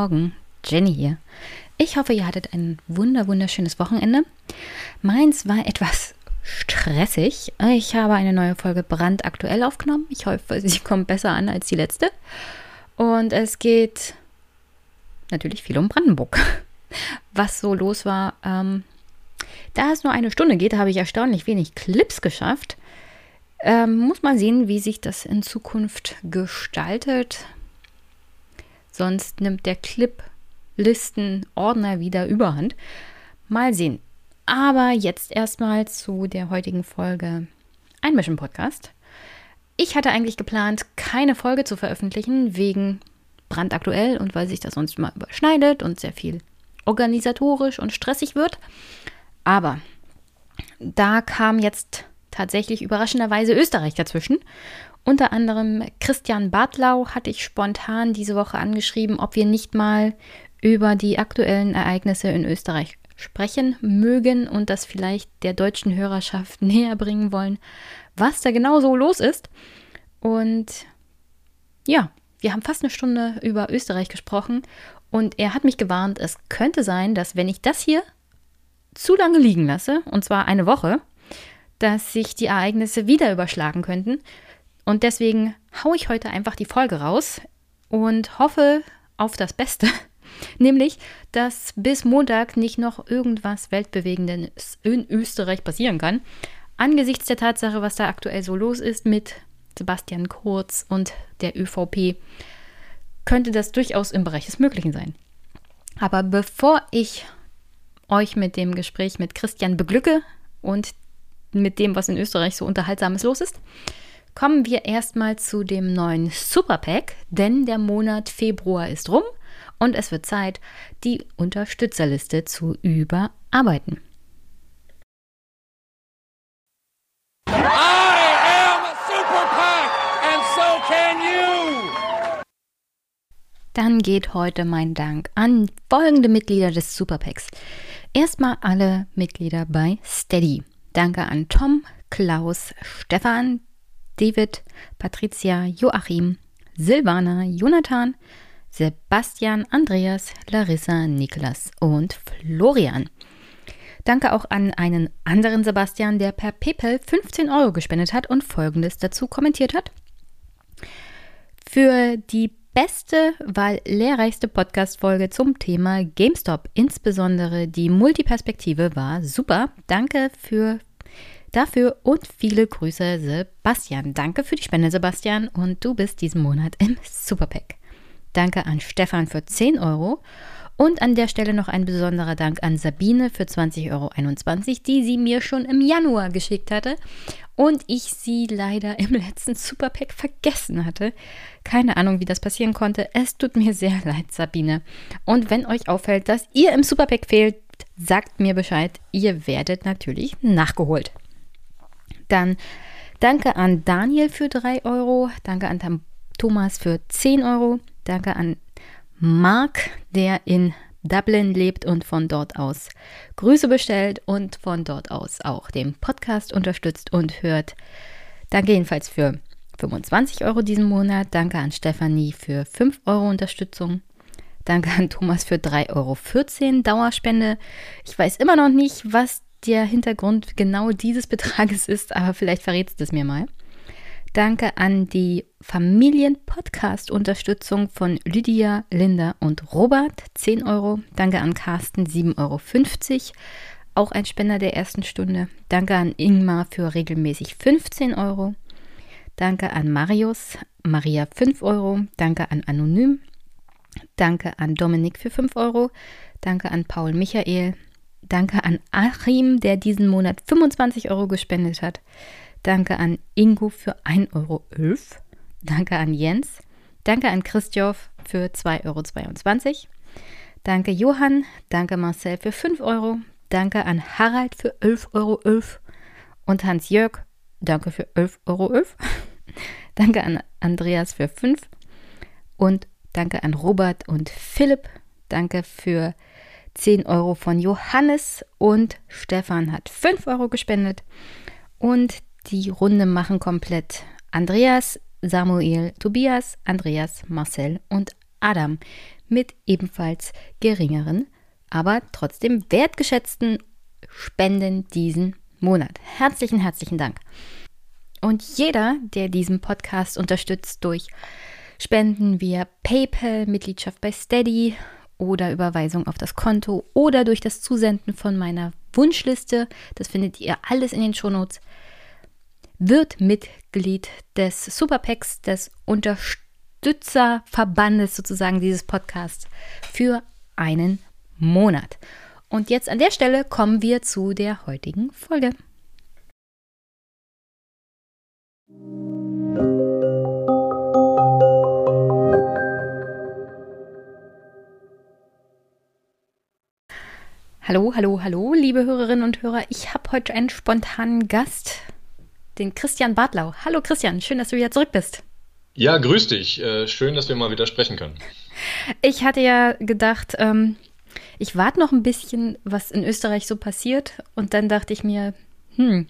Morgen, Jenny hier. Ich hoffe, ihr hattet ein wunder wunderschönes Wochenende. Meins war etwas stressig. Ich habe eine neue Folge brandaktuell aufgenommen. Ich hoffe, sie kommt besser an als die letzte. Und es geht natürlich viel um Brandenburg. Was so los war, ähm, da es nur eine Stunde geht, habe ich erstaunlich wenig Clips geschafft. Ähm, muss mal sehen, wie sich das in Zukunft gestaltet. Sonst nimmt der Clip-Listen-Ordner wieder überhand. Mal sehen. Aber jetzt erstmal zu der heutigen Folge Einmischen Podcast. Ich hatte eigentlich geplant, keine Folge zu veröffentlichen, wegen brandaktuell und weil sich das sonst mal überschneidet und sehr viel organisatorisch und stressig wird. Aber da kam jetzt tatsächlich überraschenderweise Österreich dazwischen unter anderem Christian Bartlau hatte ich spontan diese Woche angeschrieben, ob wir nicht mal über die aktuellen Ereignisse in Österreich sprechen mögen und das vielleicht der deutschen Hörerschaft näher bringen wollen, was da genau so los ist. Und ja, wir haben fast eine Stunde über Österreich gesprochen und er hat mich gewarnt, es könnte sein, dass wenn ich das hier zu lange liegen lasse, und zwar eine Woche, dass sich die Ereignisse wieder überschlagen könnten und deswegen haue ich heute einfach die Folge raus und hoffe auf das Beste. Nämlich, dass bis Montag nicht noch irgendwas Weltbewegendes in Österreich passieren kann. Angesichts der Tatsache, was da aktuell so los ist mit Sebastian Kurz und der ÖVP, könnte das durchaus im Bereich des Möglichen sein. Aber bevor ich euch mit dem Gespräch mit Christian beglücke und mit dem, was in Österreich so unterhaltsames los ist, Kommen wir erstmal zu dem neuen Superpack, denn der Monat Februar ist rum und es wird Zeit, die Unterstützerliste zu überarbeiten. Dann geht heute mein Dank an folgende Mitglieder des Superpacks. Erstmal alle Mitglieder bei Steady. Danke an Tom, Klaus, Stefan, David, Patricia, Joachim, Silvana, Jonathan, Sebastian, Andreas, Larissa, Niklas und Florian. Danke auch an einen anderen Sebastian, der per PayPal 15 Euro gespendet hat und folgendes dazu kommentiert hat. Für die beste, weil lehrreichste Podcast-Folge zum Thema GameStop, insbesondere die Multiperspektive, war super. Danke für Dafür und viele Grüße, Sebastian. Danke für die Spende, Sebastian. Und du bist diesen Monat im Superpack. Danke an Stefan für 10 Euro. Und an der Stelle noch ein besonderer Dank an Sabine für 20,21 Euro, die sie mir schon im Januar geschickt hatte und ich sie leider im letzten Superpack vergessen hatte. Keine Ahnung, wie das passieren konnte. Es tut mir sehr leid, Sabine. Und wenn euch auffällt, dass ihr im Superpack fehlt, sagt mir Bescheid. Ihr werdet natürlich nachgeholt. Dann danke an Daniel für 3 Euro. Danke an Thomas für 10 Euro. Danke an Mark, der in Dublin lebt und von dort aus Grüße bestellt und von dort aus auch den Podcast unterstützt und hört. Danke jedenfalls für 25 Euro diesen Monat. Danke an Stefanie für 5 Euro Unterstützung. Danke an Thomas für 3,14 Euro Dauerspende. Ich weiß immer noch nicht, was der Hintergrund genau dieses Betrages ist, aber vielleicht verrätst du es mir mal. Danke an die Familien-Podcast-Unterstützung von Lydia, Linda und Robert, 10 Euro. Danke an Carsten, 7,50 Euro. Auch ein Spender der ersten Stunde. Danke an Ingmar für regelmäßig 15 Euro. Danke an Marius, Maria 5 Euro. Danke an Anonym. Danke an Dominik für 5 Euro. Danke an Paul Michael. Danke an Achim, der diesen Monat 25 Euro gespendet hat. Danke an Ingo für 1,11 Euro. Danke an Jens. Danke an Christoph für 2,22 Euro. Danke Johann. Danke Marcel für 5 Euro. Danke an Harald für 11,11 Euro. Und Hans-Jörg. Danke für 11,11 Euro. danke an Andreas für 5. Und danke an Robert und Philipp. Danke für 10 Euro von Johannes und Stefan hat 5 Euro gespendet. Und die Runde machen komplett Andreas, Samuel, Tobias, Andreas, Marcel und Adam mit ebenfalls geringeren, aber trotzdem wertgeschätzten Spenden diesen Monat. Herzlichen, herzlichen Dank. Und jeder, der diesen Podcast unterstützt durch Spenden via PayPal, Mitgliedschaft bei Steady oder Überweisung auf das Konto oder durch das Zusenden von meiner Wunschliste, das findet ihr alles in den Shownotes, wird Mitglied des Superpacks, des Unterstützerverbandes sozusagen dieses Podcasts für einen Monat. Und jetzt an der Stelle kommen wir zu der heutigen Folge. Hallo, hallo, hallo, liebe Hörerinnen und Hörer. Ich habe heute einen spontanen Gast, den Christian Bartlau. Hallo Christian, schön, dass du wieder zurück bist. Ja, grüß dich. Äh, schön, dass wir mal wieder sprechen können. Ich hatte ja gedacht, ähm, ich warte noch ein bisschen, was in Österreich so passiert. Und dann dachte ich mir, hm,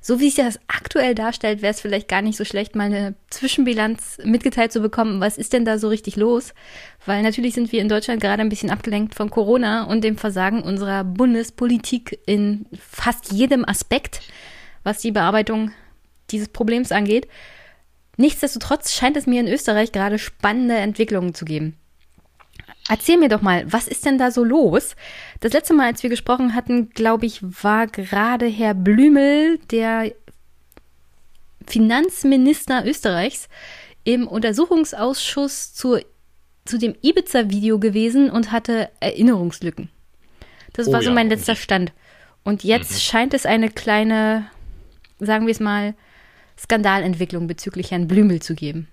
so wie sich das aktuell darstellt, wäre es vielleicht gar nicht so schlecht, mal eine Zwischenbilanz mitgeteilt zu bekommen. Was ist denn da so richtig los? Weil natürlich sind wir in Deutschland gerade ein bisschen abgelenkt von Corona und dem Versagen unserer Bundespolitik in fast jedem Aspekt, was die Bearbeitung dieses Problems angeht. Nichtsdestotrotz scheint es mir in Österreich gerade spannende Entwicklungen zu geben. Erzähl mir doch mal, was ist denn da so los? Das letzte Mal, als wir gesprochen hatten, glaube ich, war gerade Herr Blümel, der Finanzminister Österreichs, im Untersuchungsausschuss zu, zu dem Ibiza-Video gewesen und hatte Erinnerungslücken. Das oh war so mein letzter Stand. Und jetzt mhm. scheint es eine kleine, sagen wir es mal, Skandalentwicklung bezüglich Herrn Blümel zu geben.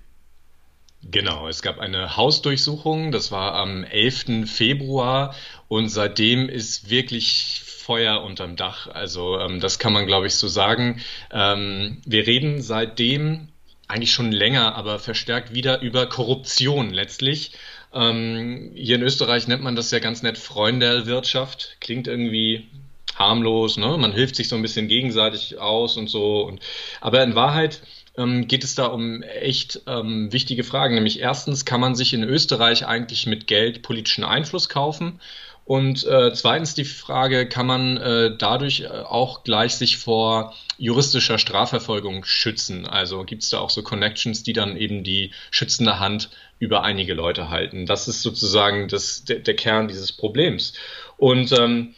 Genau, es gab eine Hausdurchsuchung, das war am 11. Februar und seitdem ist wirklich Feuer unterm Dach. Also ähm, das kann man, glaube ich, so sagen. Ähm, wir reden seitdem eigentlich schon länger, aber verstärkt wieder über Korruption letztlich. Ähm, hier in Österreich nennt man das ja ganz nett Freundelwirtschaft. Klingt irgendwie harmlos, ne? Man hilft sich so ein bisschen gegenseitig aus und so. Und, aber in Wahrheit ähm, geht es da um echt ähm, wichtige Fragen. Nämlich erstens, kann man sich in Österreich eigentlich mit Geld politischen Einfluss kaufen? Und äh, zweitens die Frage, kann man äh, dadurch äh, auch gleich sich vor juristischer Strafverfolgung schützen? Also gibt es da auch so Connections, die dann eben die schützende Hand über einige Leute halten? Das ist sozusagen das, der, der Kern dieses Problems. Und ähm,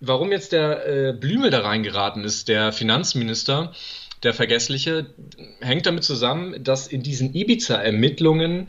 warum jetzt der äh, Blümel da reingeraten ist, der Finanzminister, der Vergessliche, hängt damit zusammen, dass in diesen Ibiza-Ermittlungen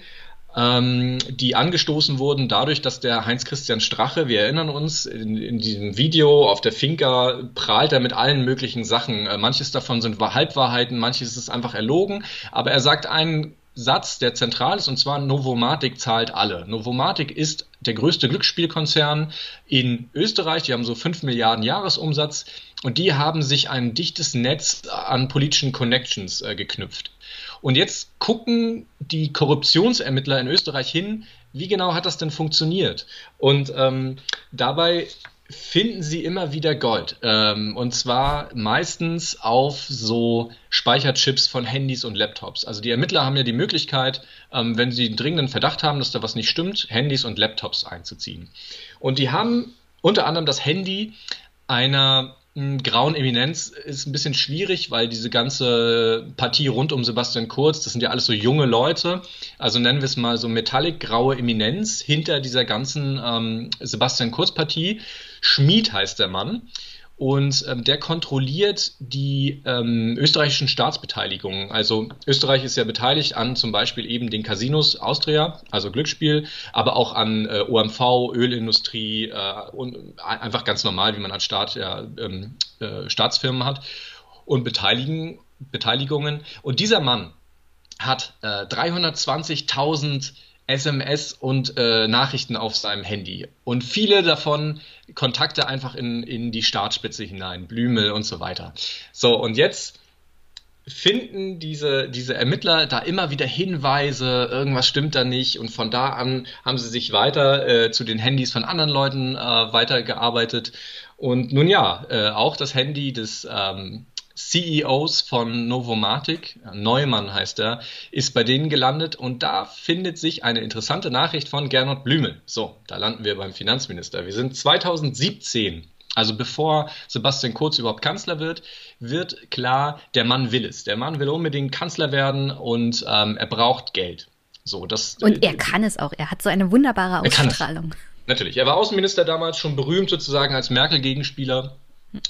ähm, die angestoßen wurden dadurch, dass der Heinz-Christian Strache, wir erinnern uns, in, in, diesem Video auf der Finca prahlt er mit allen möglichen Sachen. Äh, manches davon sind Halbwahrheiten, manches ist einfach erlogen, aber er sagt einen Satz, der zentral ist, und zwar Novomatic zahlt alle. Novomatic ist der größte Glücksspielkonzern in Österreich. Die haben so 5 Milliarden Jahresumsatz und die haben sich ein dichtes Netz an politischen Connections äh, geknüpft. Und jetzt gucken die Korruptionsermittler in Österreich hin, wie genau hat das denn funktioniert? Und ähm, dabei finden sie immer wieder Gold. Ähm, und zwar meistens auf so Speicherchips von Handys und Laptops. Also die Ermittler haben ja die Möglichkeit, ähm, wenn sie dringenden Verdacht haben, dass da was nicht stimmt, Handys und Laptops einzuziehen. Und die haben unter anderem das Handy einer grauen Eminenz ist ein bisschen schwierig, weil diese ganze Partie rund um Sebastian Kurz, das sind ja alles so junge Leute, also nennen wir es mal so metallic graue Eminenz hinter dieser ganzen ähm, Sebastian Kurz Partie. Schmied heißt der Mann. Und ähm, der kontrolliert die ähm, österreichischen Staatsbeteiligungen. Also Österreich ist ja beteiligt an zum Beispiel eben den Casinos Austria, also Glücksspiel, aber auch an äh, OMV, Ölindustrie äh, und einfach ganz normal, wie man als Staat ja ähm, äh, Staatsfirmen hat und Beteiligen, Beteiligungen. Und dieser Mann hat äh, 320.000 SMS und äh, Nachrichten auf seinem Handy. Und viele davon Kontakte einfach in, in die Startspitze hinein, Blümel und so weiter. So, und jetzt finden diese, diese Ermittler da immer wieder Hinweise, irgendwas stimmt da nicht. Und von da an haben sie sich weiter äh, zu den Handys von anderen Leuten äh, weitergearbeitet. Und nun ja, äh, auch das Handy des ähm, CEOs von Novomatic, Neumann heißt er, ist bei denen gelandet und da findet sich eine interessante Nachricht von Gernot Blümel. So, da landen wir beim Finanzminister. Wir sind 2017 also bevor Sebastian Kurz überhaupt Kanzler wird, wird klar, der Mann will es. Der Mann will unbedingt Kanzler werden und ähm, er braucht Geld. So, das, und er kann es auch. Er hat so eine wunderbare Ausstrahlung. Natürlich. Er war Außenminister damals schon berühmt sozusagen als Merkel-Gegenspieler.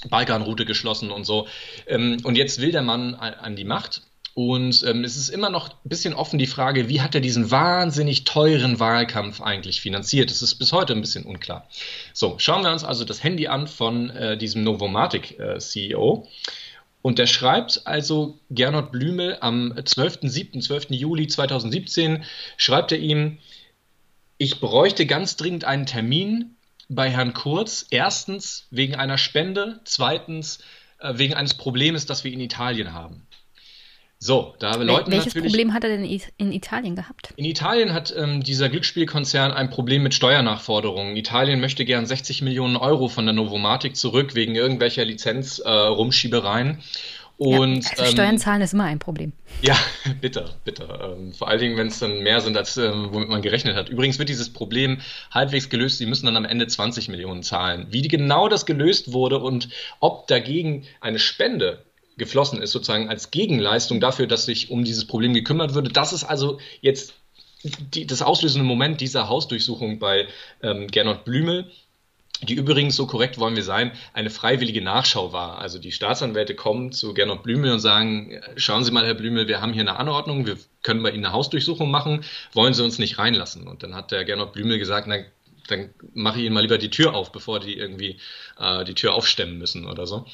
Balkanroute geschlossen und so. Ähm, und jetzt will der Mann an die Macht und ähm, es ist immer noch ein bisschen offen die Frage, wie hat er diesen wahnsinnig teuren Wahlkampf eigentlich finanziert? Das ist bis heute ein bisschen unklar. So, schauen wir uns also das Handy an von äh, diesem Novomatic-CEO. Äh, und der schreibt also Gernot Blümel am 12.07., 12. Juli 2017, schreibt er ihm, ich bräuchte ganz dringend einen Termin bei Herrn Kurz. Erstens wegen einer Spende, zweitens äh, wegen eines Problems, das wir in Italien haben. So, da läuten Welches natürlich, Problem hat er denn in Italien gehabt? In Italien hat ähm, dieser Glücksspielkonzern ein Problem mit Steuernachforderungen. Italien möchte gern 60 Millionen Euro von der Novomatic zurück wegen irgendwelcher Lizenz-Rumschiebereien. Äh, und, ja, also Steuern ähm, zahlen ist immer ein Problem. Ja, bitter, bitter. Ähm, vor allen Dingen, wenn es dann mehr sind, als ähm, womit man gerechnet hat. Übrigens wird dieses Problem halbwegs gelöst. Sie müssen dann am Ende 20 Millionen zahlen. Wie genau das gelöst wurde und ob dagegen eine Spende geflossen ist, sozusagen als Gegenleistung dafür, dass sich um dieses Problem gekümmert würde. Das ist also jetzt die, das auslösende Moment dieser Hausdurchsuchung bei ähm, Gernot Blümel, die übrigens, so korrekt wollen wir sein, eine freiwillige Nachschau war. Also die Staatsanwälte kommen zu Gernot Blümel und sagen, schauen Sie mal, Herr Blümel, wir haben hier eine Anordnung, wir können bei Ihnen eine Hausdurchsuchung machen, wollen Sie uns nicht reinlassen? Und dann hat der Gernot Blümel gesagt, na, dann mache ich ihnen mal lieber die Tür auf, bevor die irgendwie äh, die Tür aufstemmen müssen oder so.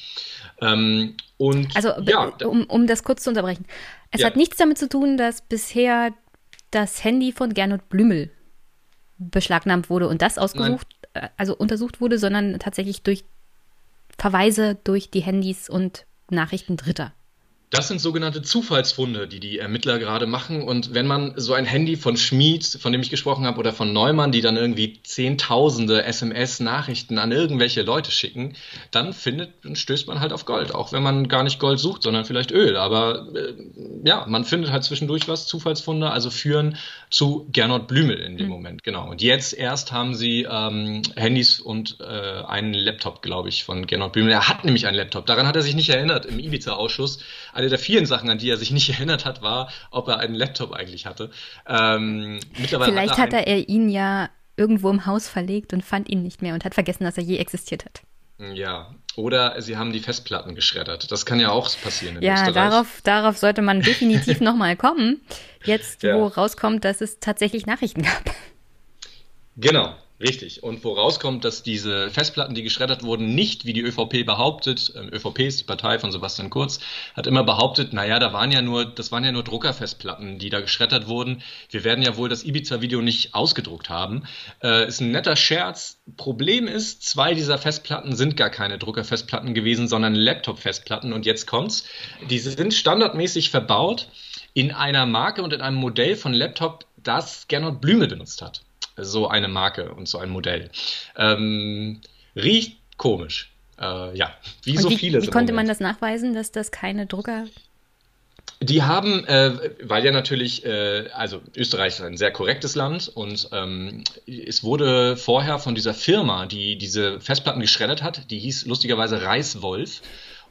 Ähm, und also ja, um, um das kurz zu unterbrechen. Es ja. hat nichts damit zu tun, dass bisher das Handy von Gernot Blümel beschlagnahmt wurde und das ausgesucht, also untersucht wurde, sondern tatsächlich durch Verweise durch die Handys und Nachrichten Dritter. Das sind sogenannte Zufallsfunde, die die Ermittler gerade machen. Und wenn man so ein Handy von Schmid, von dem ich gesprochen habe, oder von Neumann, die dann irgendwie zehntausende SMS-Nachrichten an irgendwelche Leute schicken, dann findet und stößt man halt auf Gold. Auch wenn man gar nicht Gold sucht, sondern vielleicht Öl. Aber äh, ja, man findet halt zwischendurch was, Zufallsfunde, also führen zu Gernot Blümel in dem mhm. Moment, genau. Und jetzt erst haben sie ähm, Handys und äh, einen Laptop, glaube ich, von Gernot Blümel. Er hat nämlich einen Laptop. Daran hat er sich nicht erinnert im Ibiza-Ausschuss eine der vielen Sachen, an die er sich nicht erinnert hat, war, ob er einen Laptop eigentlich hatte. Ähm, mittlerweile Vielleicht hat er, hat er ihn ja irgendwo im Haus verlegt und fand ihn nicht mehr und hat vergessen, dass er je existiert hat. Ja, oder sie haben die Festplatten geschreddert. Das kann ja auch passieren in ja, Österreich. darauf, darauf sollte man definitiv nochmal kommen. Jetzt, ja. wo rauskommt, dass es tatsächlich Nachrichten gab. Genau. Richtig. Und wo rauskommt, dass diese Festplatten, die geschreddert wurden, nicht wie die ÖVP behauptet, äh, ÖVP ist die Partei von Sebastian Kurz, hat immer behauptet, naja, da waren ja nur, das waren ja nur Druckerfestplatten, die da geschreddert wurden. Wir werden ja wohl das Ibiza-Video nicht ausgedruckt haben. Äh, ist ein netter Scherz. Problem ist, zwei dieser Festplatten sind gar keine Druckerfestplatten gewesen, sondern Laptop-Festplatten. Und jetzt kommt's. Diese sind standardmäßig verbaut in einer Marke und in einem Modell von Laptop, das Gernot Blüme benutzt hat so eine Marke und so ein Modell. Ähm, riecht komisch. Äh, ja, wie und so wie, viele. Wie konnte man das nachweisen, dass das keine Drucker die haben, äh, weil ja natürlich, äh, also Österreich ist ein sehr korrektes Land und ähm, es wurde vorher von dieser Firma, die diese Festplatten geschreddert hat, die hieß lustigerweise Reiswolf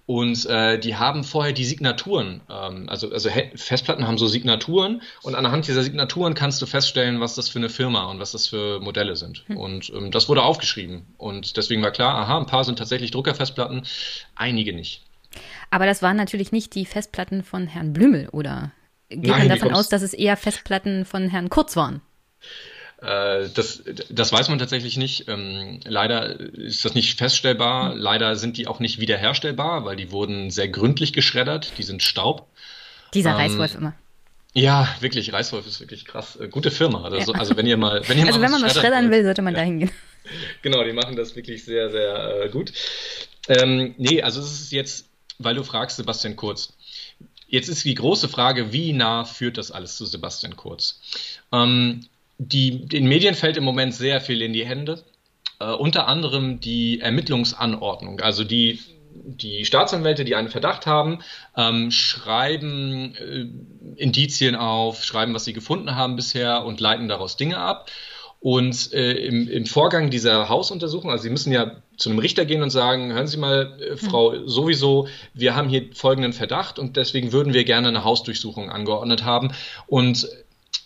und äh, die haben vorher die Signaturen, ähm, also, also Festplatten haben so Signaturen und anhand dieser Signaturen kannst du feststellen, was das für eine Firma und was das für Modelle sind. Hm. Und ähm, das wurde aufgeschrieben. Und deswegen war klar, aha, ein paar sind tatsächlich Druckerfestplatten, einige nicht. Aber das waren natürlich nicht die Festplatten von Herrn Blümel, oder? Geht Nein, man davon aus, dass es eher Festplatten von Herrn Kurz waren? Äh, das, das weiß man tatsächlich nicht. Ähm, leider ist das nicht feststellbar. Leider sind die auch nicht wiederherstellbar, weil die wurden sehr gründlich geschreddert. Die sind Staub. Dieser ähm, Reißwolf immer. Ja, wirklich, Reißwolf ist wirklich krass. Äh, gute Firma. Also, ja. also wenn ihr mal, wenn ihr also mal wenn man was schreddern will, sollte man ja. da hingehen. Genau, die machen das wirklich sehr, sehr äh, gut. Ähm, nee, also es ist jetzt, weil du fragst, Sebastian Kurz. Jetzt ist die große Frage, wie nah führt das alles zu Sebastian Kurz? Ähm, die, den Medien fällt im Moment sehr viel in die Hände. Äh, unter anderem die Ermittlungsanordnung, also die die Staatsanwälte, die einen Verdacht haben, ähm, schreiben äh, Indizien auf, schreiben, was sie gefunden haben bisher und leiten daraus Dinge ab. Und äh, im, im, Vorgang dieser Hausuntersuchung, also Sie müssen ja zu einem Richter gehen und sagen, hören Sie mal, äh, Frau, mhm. sowieso, wir haben hier folgenden Verdacht und deswegen würden wir gerne eine Hausdurchsuchung angeordnet haben. Und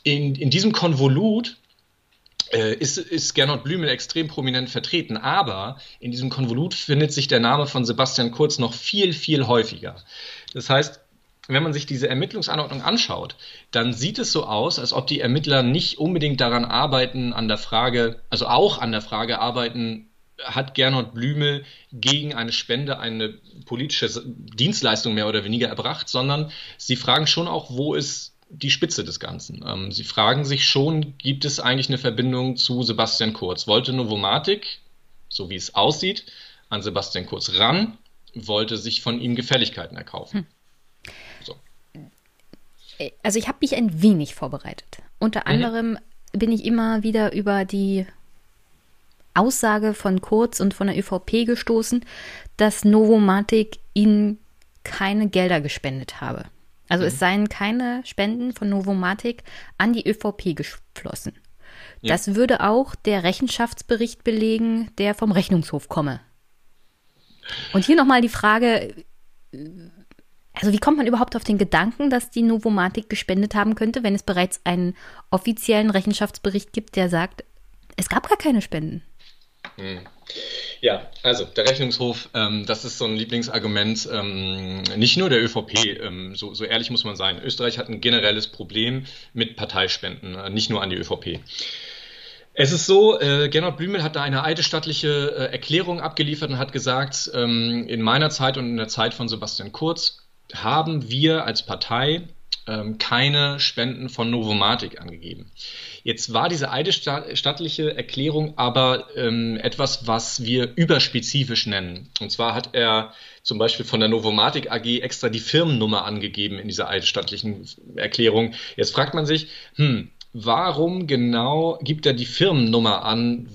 in, in diesem Konvolut äh, ist, ist Gernot Blümel extrem prominent vertreten, aber in diesem Konvolut findet sich der Name von Sebastian Kurz noch viel, viel häufiger. Das heißt, wenn man sich diese Ermittlungsanordnung anschaut, dann sieht es so aus, als ob die Ermittler nicht unbedingt daran arbeiten, an der Frage, also auch an der Frage arbeiten, hat Gernot Blümel gegen eine Spende eine politische Dienstleistung mehr oder weniger erbracht, sondern sie fragen schon auch, wo ist die Spitze des Ganzen. Ähm, sie fragen sich schon, gibt es eigentlich eine Verbindung zu Sebastian Kurz? Wollte Novomatic, so wie es aussieht, an Sebastian Kurz ran, wollte sich von ihm Gefälligkeiten erkaufen. Hm. Also ich habe mich ein wenig vorbereitet. Unter mhm. anderem bin ich immer wieder über die Aussage von Kurz und von der ÖVP gestoßen, dass Novomatic ihnen keine Gelder gespendet habe. Also mhm. es seien keine Spenden von Novomatic an die ÖVP geflossen. Ja. Das würde auch der Rechenschaftsbericht belegen, der vom Rechnungshof komme. Und hier nochmal die Frage, also wie kommt man überhaupt auf den Gedanken, dass die Novomatic gespendet haben könnte, wenn es bereits einen offiziellen Rechenschaftsbericht gibt, der sagt, es gab gar keine Spenden? Hm. Ja, also der Rechnungshof, ähm, das ist so ein Lieblingsargument, ähm, nicht nur der ÖVP, ähm, so, so, ehrlich muss man sein. Österreich hat ein generelles Problem mit Parteispenden, äh, nicht nur an die ÖVP. Es ist so, äh, Gernot Blümel hat da eine eidesstattliche äh, Erklärung abgeliefert und hat gesagt, ähm, in meiner Zeit und in der Zeit von Sebastian Kurz haben wir als Partei ähm, keine Spenden von Novomatic angegeben. Jetzt war diese eidesstattliche Erklärung aber ähm, etwas, was wir überspezifisch nennen. Und zwar hat er zum Beispiel von der Novomatic AG extra die Firmennummer angegeben in dieser eidesstattlichen Erklärung. Jetzt fragt man sich, hm, warum genau gibt er die Firmennummer an?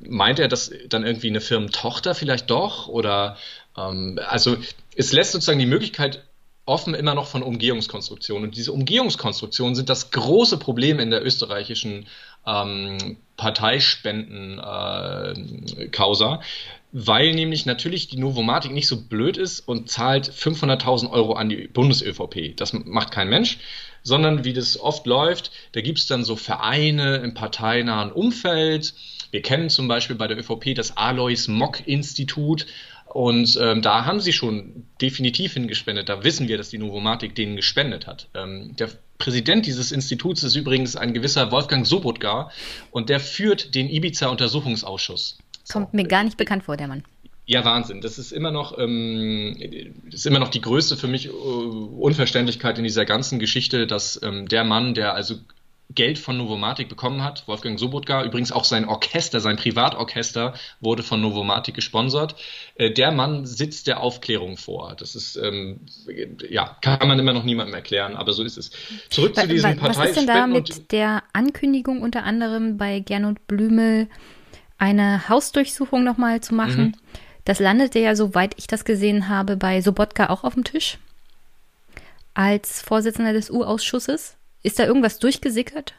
Meint er das dann irgendwie eine Firmentochter vielleicht doch? Oder ähm, also es lässt sozusagen die Möglichkeit offen immer noch von Umgehungskonstruktionen. Und diese Umgehungskonstruktionen sind das große Problem in der österreichischen ähm, Parteispenden-Causa, äh, weil nämlich natürlich die Novomatik nicht so blöd ist und zahlt 500.000 Euro an die Bundes-ÖVP. Das macht kein Mensch, sondern wie das oft läuft, da gibt es dann so Vereine im parteinahen Umfeld. Wir kennen zum Beispiel bei der ÖVP das Alois Mock Institut, und ähm, da haben sie schon definitiv hingespendet. Da wissen wir, dass die Novomatik denen gespendet hat. Ähm, der Präsident dieses Instituts ist übrigens ein gewisser Wolfgang Sobotka und der führt den Ibiza-Untersuchungsausschuss. Kommt mir gar nicht bekannt vor, der Mann. Ja, Wahnsinn. Das ist immer noch, ähm, ist immer noch die größte für mich uh, Unverständlichkeit in dieser ganzen Geschichte, dass ähm, der Mann, der also Geld von Novomatic bekommen hat. Wolfgang Sobotka, übrigens auch sein Orchester, sein Privatorchester wurde von Novomatic gesponsert. Äh, der Mann sitzt der Aufklärung vor. Das ist, ähm, ja, kann man immer noch niemandem erklären, aber so ist es. Zurück zu diesen Partei. Was ist denn da mit der Ankündigung unter anderem bei Gernot Blümel eine Hausdurchsuchung nochmal zu machen? Mhm. Das landete ja, soweit ich das gesehen habe, bei Sobotka auch auf dem Tisch als Vorsitzender des U-Ausschusses. Ist da irgendwas durchgesickert?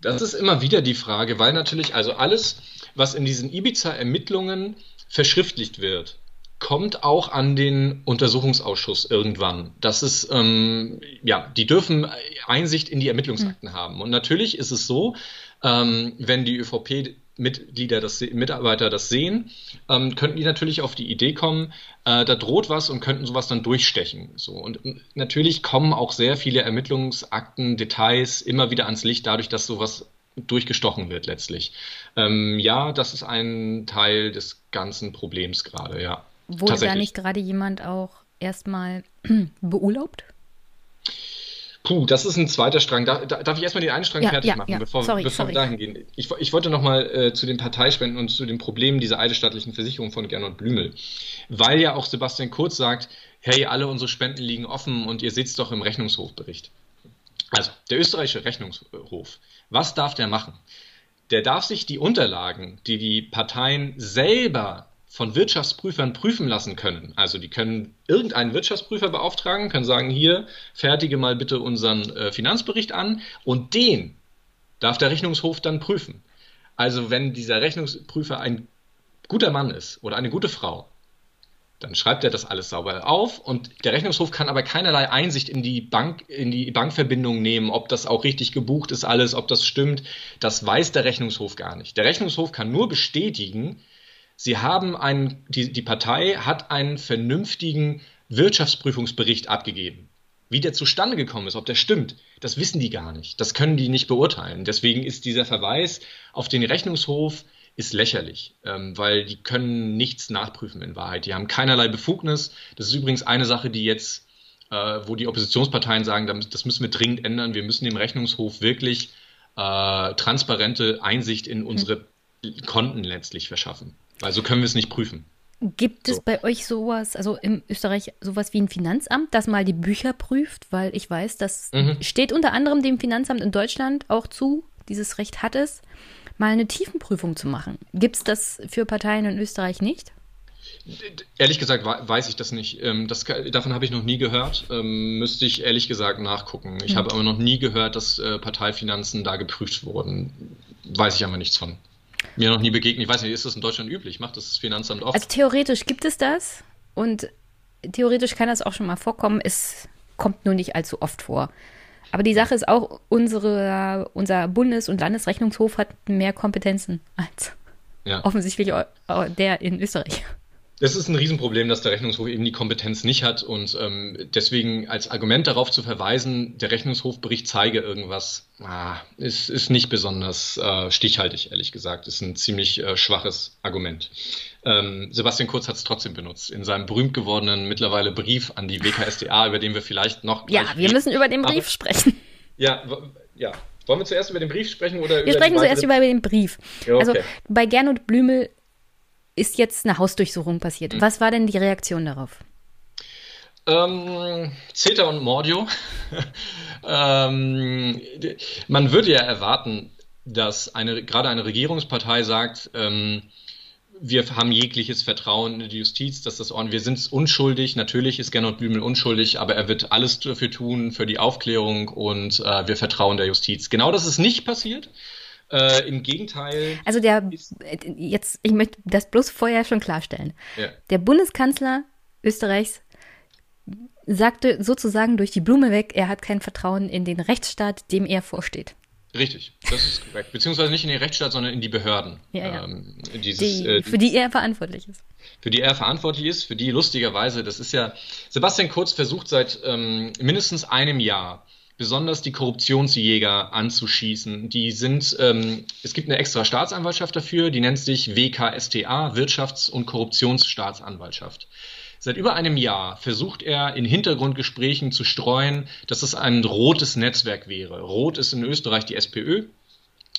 Das ist immer wieder die Frage, weil natürlich also alles, was in diesen Ibiza-Ermittlungen verschriftlicht wird, kommt auch an den Untersuchungsausschuss irgendwann. Das ist, ähm, ja, die dürfen Einsicht in die Ermittlungsakten mhm. haben. Und natürlich ist es so, ähm, wenn die ÖVP Mitglieder, das, Mitarbeiter das sehen, ähm, könnten die natürlich auf die Idee kommen, äh, da droht was und könnten sowas dann durchstechen. So. Und natürlich kommen auch sehr viele Ermittlungsakten, Details immer wieder ans Licht, dadurch, dass sowas durchgestochen wird letztlich. Ähm, ja, das ist ein Teil des ganzen Problems gerade, ja. Wurde da nicht gerade jemand auch erstmal beurlaubt? Puh, das ist ein zweiter Strang. Darf, darf ich erstmal den einen Strang ja, fertig ja, machen, ja. bevor, sorry, bevor sorry. wir dahin gehen? Ich, ich wollte nochmal äh, zu den Parteispenden und zu den Problemen dieser eidesstattlichen Versicherung von Gernot Blümel. Weil ja auch Sebastian Kurz sagt, hey, alle unsere Spenden liegen offen und ihr seht es doch im Rechnungshofbericht. Also, der österreichische Rechnungshof, was darf der machen? Der darf sich die Unterlagen, die die Parteien selber von Wirtschaftsprüfern prüfen lassen können. Also die können irgendeinen Wirtschaftsprüfer beauftragen, können sagen, hier, fertige mal bitte unseren äh, Finanzbericht an und den darf der Rechnungshof dann prüfen. Also wenn dieser Rechnungsprüfer ein guter Mann ist oder eine gute Frau, dann schreibt er das alles sauber auf und der Rechnungshof kann aber keinerlei Einsicht in die Bank, in die Bankverbindung nehmen, ob das auch richtig gebucht ist, alles, ob das stimmt. Das weiß der Rechnungshof gar nicht. Der Rechnungshof kann nur bestätigen, sie haben einen, die, die Partei hat einen vernünftigen Wirtschaftsprüfungsbericht abgegeben. Wie der zustande gekommen ist, ob der stimmt, das wissen die gar nicht. Das können die nicht beurteilen. Deswegen ist dieser Verweis auf den Rechnungshof ist lächerlich, ähm, weil die können nichts nachprüfen in Wahrheit. Die haben keinerlei Befugnis. Das ist übrigens eine Sache, die jetzt, äh, wo die Oppositionsparteien sagen, das müssen wir dringend ändern. Wir müssen dem Rechnungshof wirklich äh, transparente Einsicht in unsere Konten letztlich verschaffen. Weil so können wir es nicht prüfen. Gibt es so. bei euch sowas, also in Österreich sowas wie ein Finanzamt, das mal die Bücher prüft? Weil ich weiß, das mhm. steht unter anderem dem Finanzamt in Deutschland auch zu, dieses Recht hat es mal eine Tiefenprüfung zu machen. Gibt es das für Parteien in Österreich nicht? Ehrlich gesagt weiß ich das nicht. Ähm, das, davon habe ich noch nie gehört. Ähm, müsste ich ehrlich gesagt nachgucken. Ich mhm. habe aber noch nie gehört, dass äh, Parteifinanzen da geprüft wurden. Weiß ich aber nichts von. Mir noch nie begegnet. Ich weiß nicht, ist das in Deutschland üblich? Macht das Finanzamt auch? Also theoretisch gibt es das und theoretisch kann das auch schon mal vorkommen. Es kommt nur nicht allzu oft vor. Aber die Sache ist auch, unsere, unser Bundes- und Landesrechnungshof hat mehr Kompetenzen als ja. offensichtlich der in Österreich. Das ist ein Riesenproblem, dass der Rechnungshof eben die Kompetenz nicht hat und ähm, deswegen als Argument darauf zu verweisen, der Rechnungshofbericht zeige irgendwas, ah, ist, ist nicht besonders äh, stichhaltig, ehrlich gesagt. Ist ein ziemlich äh, schwaches Argument. Ähm, Sebastian Kurz hat es trotzdem benutzt in seinem berühmt gewordenen mittlerweile Brief an die WKSDA, über den wir vielleicht noch. Ja, wir müssen über den Brief Aber, sprechen. Ja, ja. Wollen wir zuerst über den Brief sprechen oder wir sprechen zuerst über den Brief. Ja, also, okay. Also bei Gernot Blümel ist jetzt eine Hausdurchsuchung passiert. Mhm. Was war denn die Reaktion darauf? Ähm, Zeta und Mordio. ähm, man würde ja erwarten, dass eine, gerade eine Regierungspartei sagt, ähm, wir haben jegliches Vertrauen in die Justiz, dass das Ordnung, wir sind unschuldig, natürlich ist Gernot Blümel unschuldig, aber er wird alles dafür tun, für die Aufklärung und äh, wir vertrauen der Justiz. Genau das ist nicht passiert. Äh, Im Gegenteil. Also der, jetzt, ich möchte das bloß vorher schon klarstellen. Ja. Der Bundeskanzler Österreichs sagte sozusagen durch die Blume weg, er hat kein Vertrauen in den Rechtsstaat, dem er vorsteht. Richtig, das ist korrekt. Beziehungsweise nicht in den Rechtsstaat, sondern in die Behörden. Ja, ja. Ähm, dieses, die, äh, für die er verantwortlich ist. Für die er verantwortlich ist, für die lustigerweise, das ist ja, Sebastian Kurz versucht seit ähm, mindestens einem Jahr besonders die Korruptionsjäger anzuschießen. Die sind, ähm, es gibt eine extra Staatsanwaltschaft dafür, die nennt sich WKSTA, Wirtschafts- und Korruptionsstaatsanwaltschaft. Seit über einem Jahr versucht er in Hintergrundgesprächen zu streuen, dass es ein rotes Netzwerk wäre. Rot ist in Österreich die SPÖ,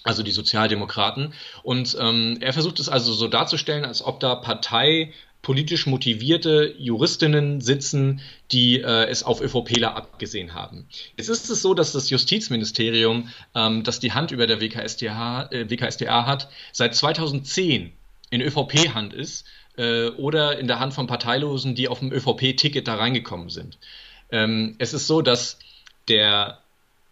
also die Sozialdemokraten. Und ähm, er versucht es also so darzustellen, als ob da Partei politisch motivierte Juristinnen sitzen, die äh, es auf ÖVPler abgesehen haben. Jetzt ist es so, dass das Justizministerium, ähm, das die Hand über der WKSDH, äh, WKSDA hat, seit 2010 in ÖVP-Hand ist äh, oder in der Hand von Parteilosen, die auf dem ÖVP-Ticket da reingekommen sind. Ähm, es ist so, dass der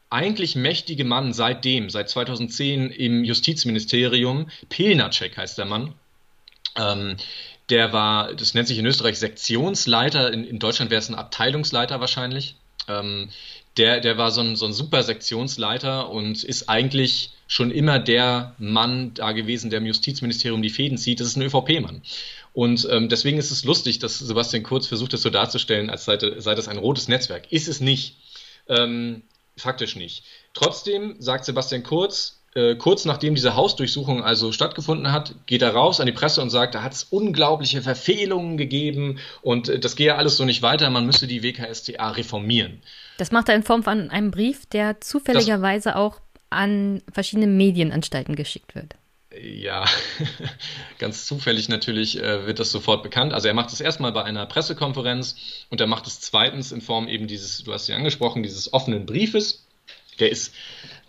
eigentlich mächtige Mann seitdem, seit 2010 im Justizministerium, Pelnacek heißt der Mann, ähm, der war, das nennt sich in Österreich Sektionsleiter, in, in Deutschland wäre es ein Abteilungsleiter wahrscheinlich. Ähm, der, der war so ein, so ein super Sektionsleiter und ist eigentlich schon immer der Mann da gewesen, der im Justizministerium die Fäden zieht. Das ist ein ÖVP-Mann. Und ähm, deswegen ist es lustig, dass Sebastian Kurz versucht, das so darzustellen, als sei, sei das ein rotes Netzwerk. Ist es nicht. Ähm, faktisch nicht. Trotzdem sagt Sebastian Kurz, äh, kurz nachdem diese Hausdurchsuchung also stattgefunden hat, geht er raus an die Presse und sagt, da hat es unglaubliche Verfehlungen gegeben und äh, das gehe alles so nicht weiter, man müsse die WKStA reformieren. Das macht er in Form von einem Brief, der zufälligerweise das, auch an verschiedene Medienanstalten geschickt wird. Ja, ganz zufällig natürlich äh, wird das sofort bekannt. Also er macht es erstmal bei einer Pressekonferenz und er macht es zweitens in Form eben dieses, du hast ihn angesprochen, dieses offenen Briefes. Der ist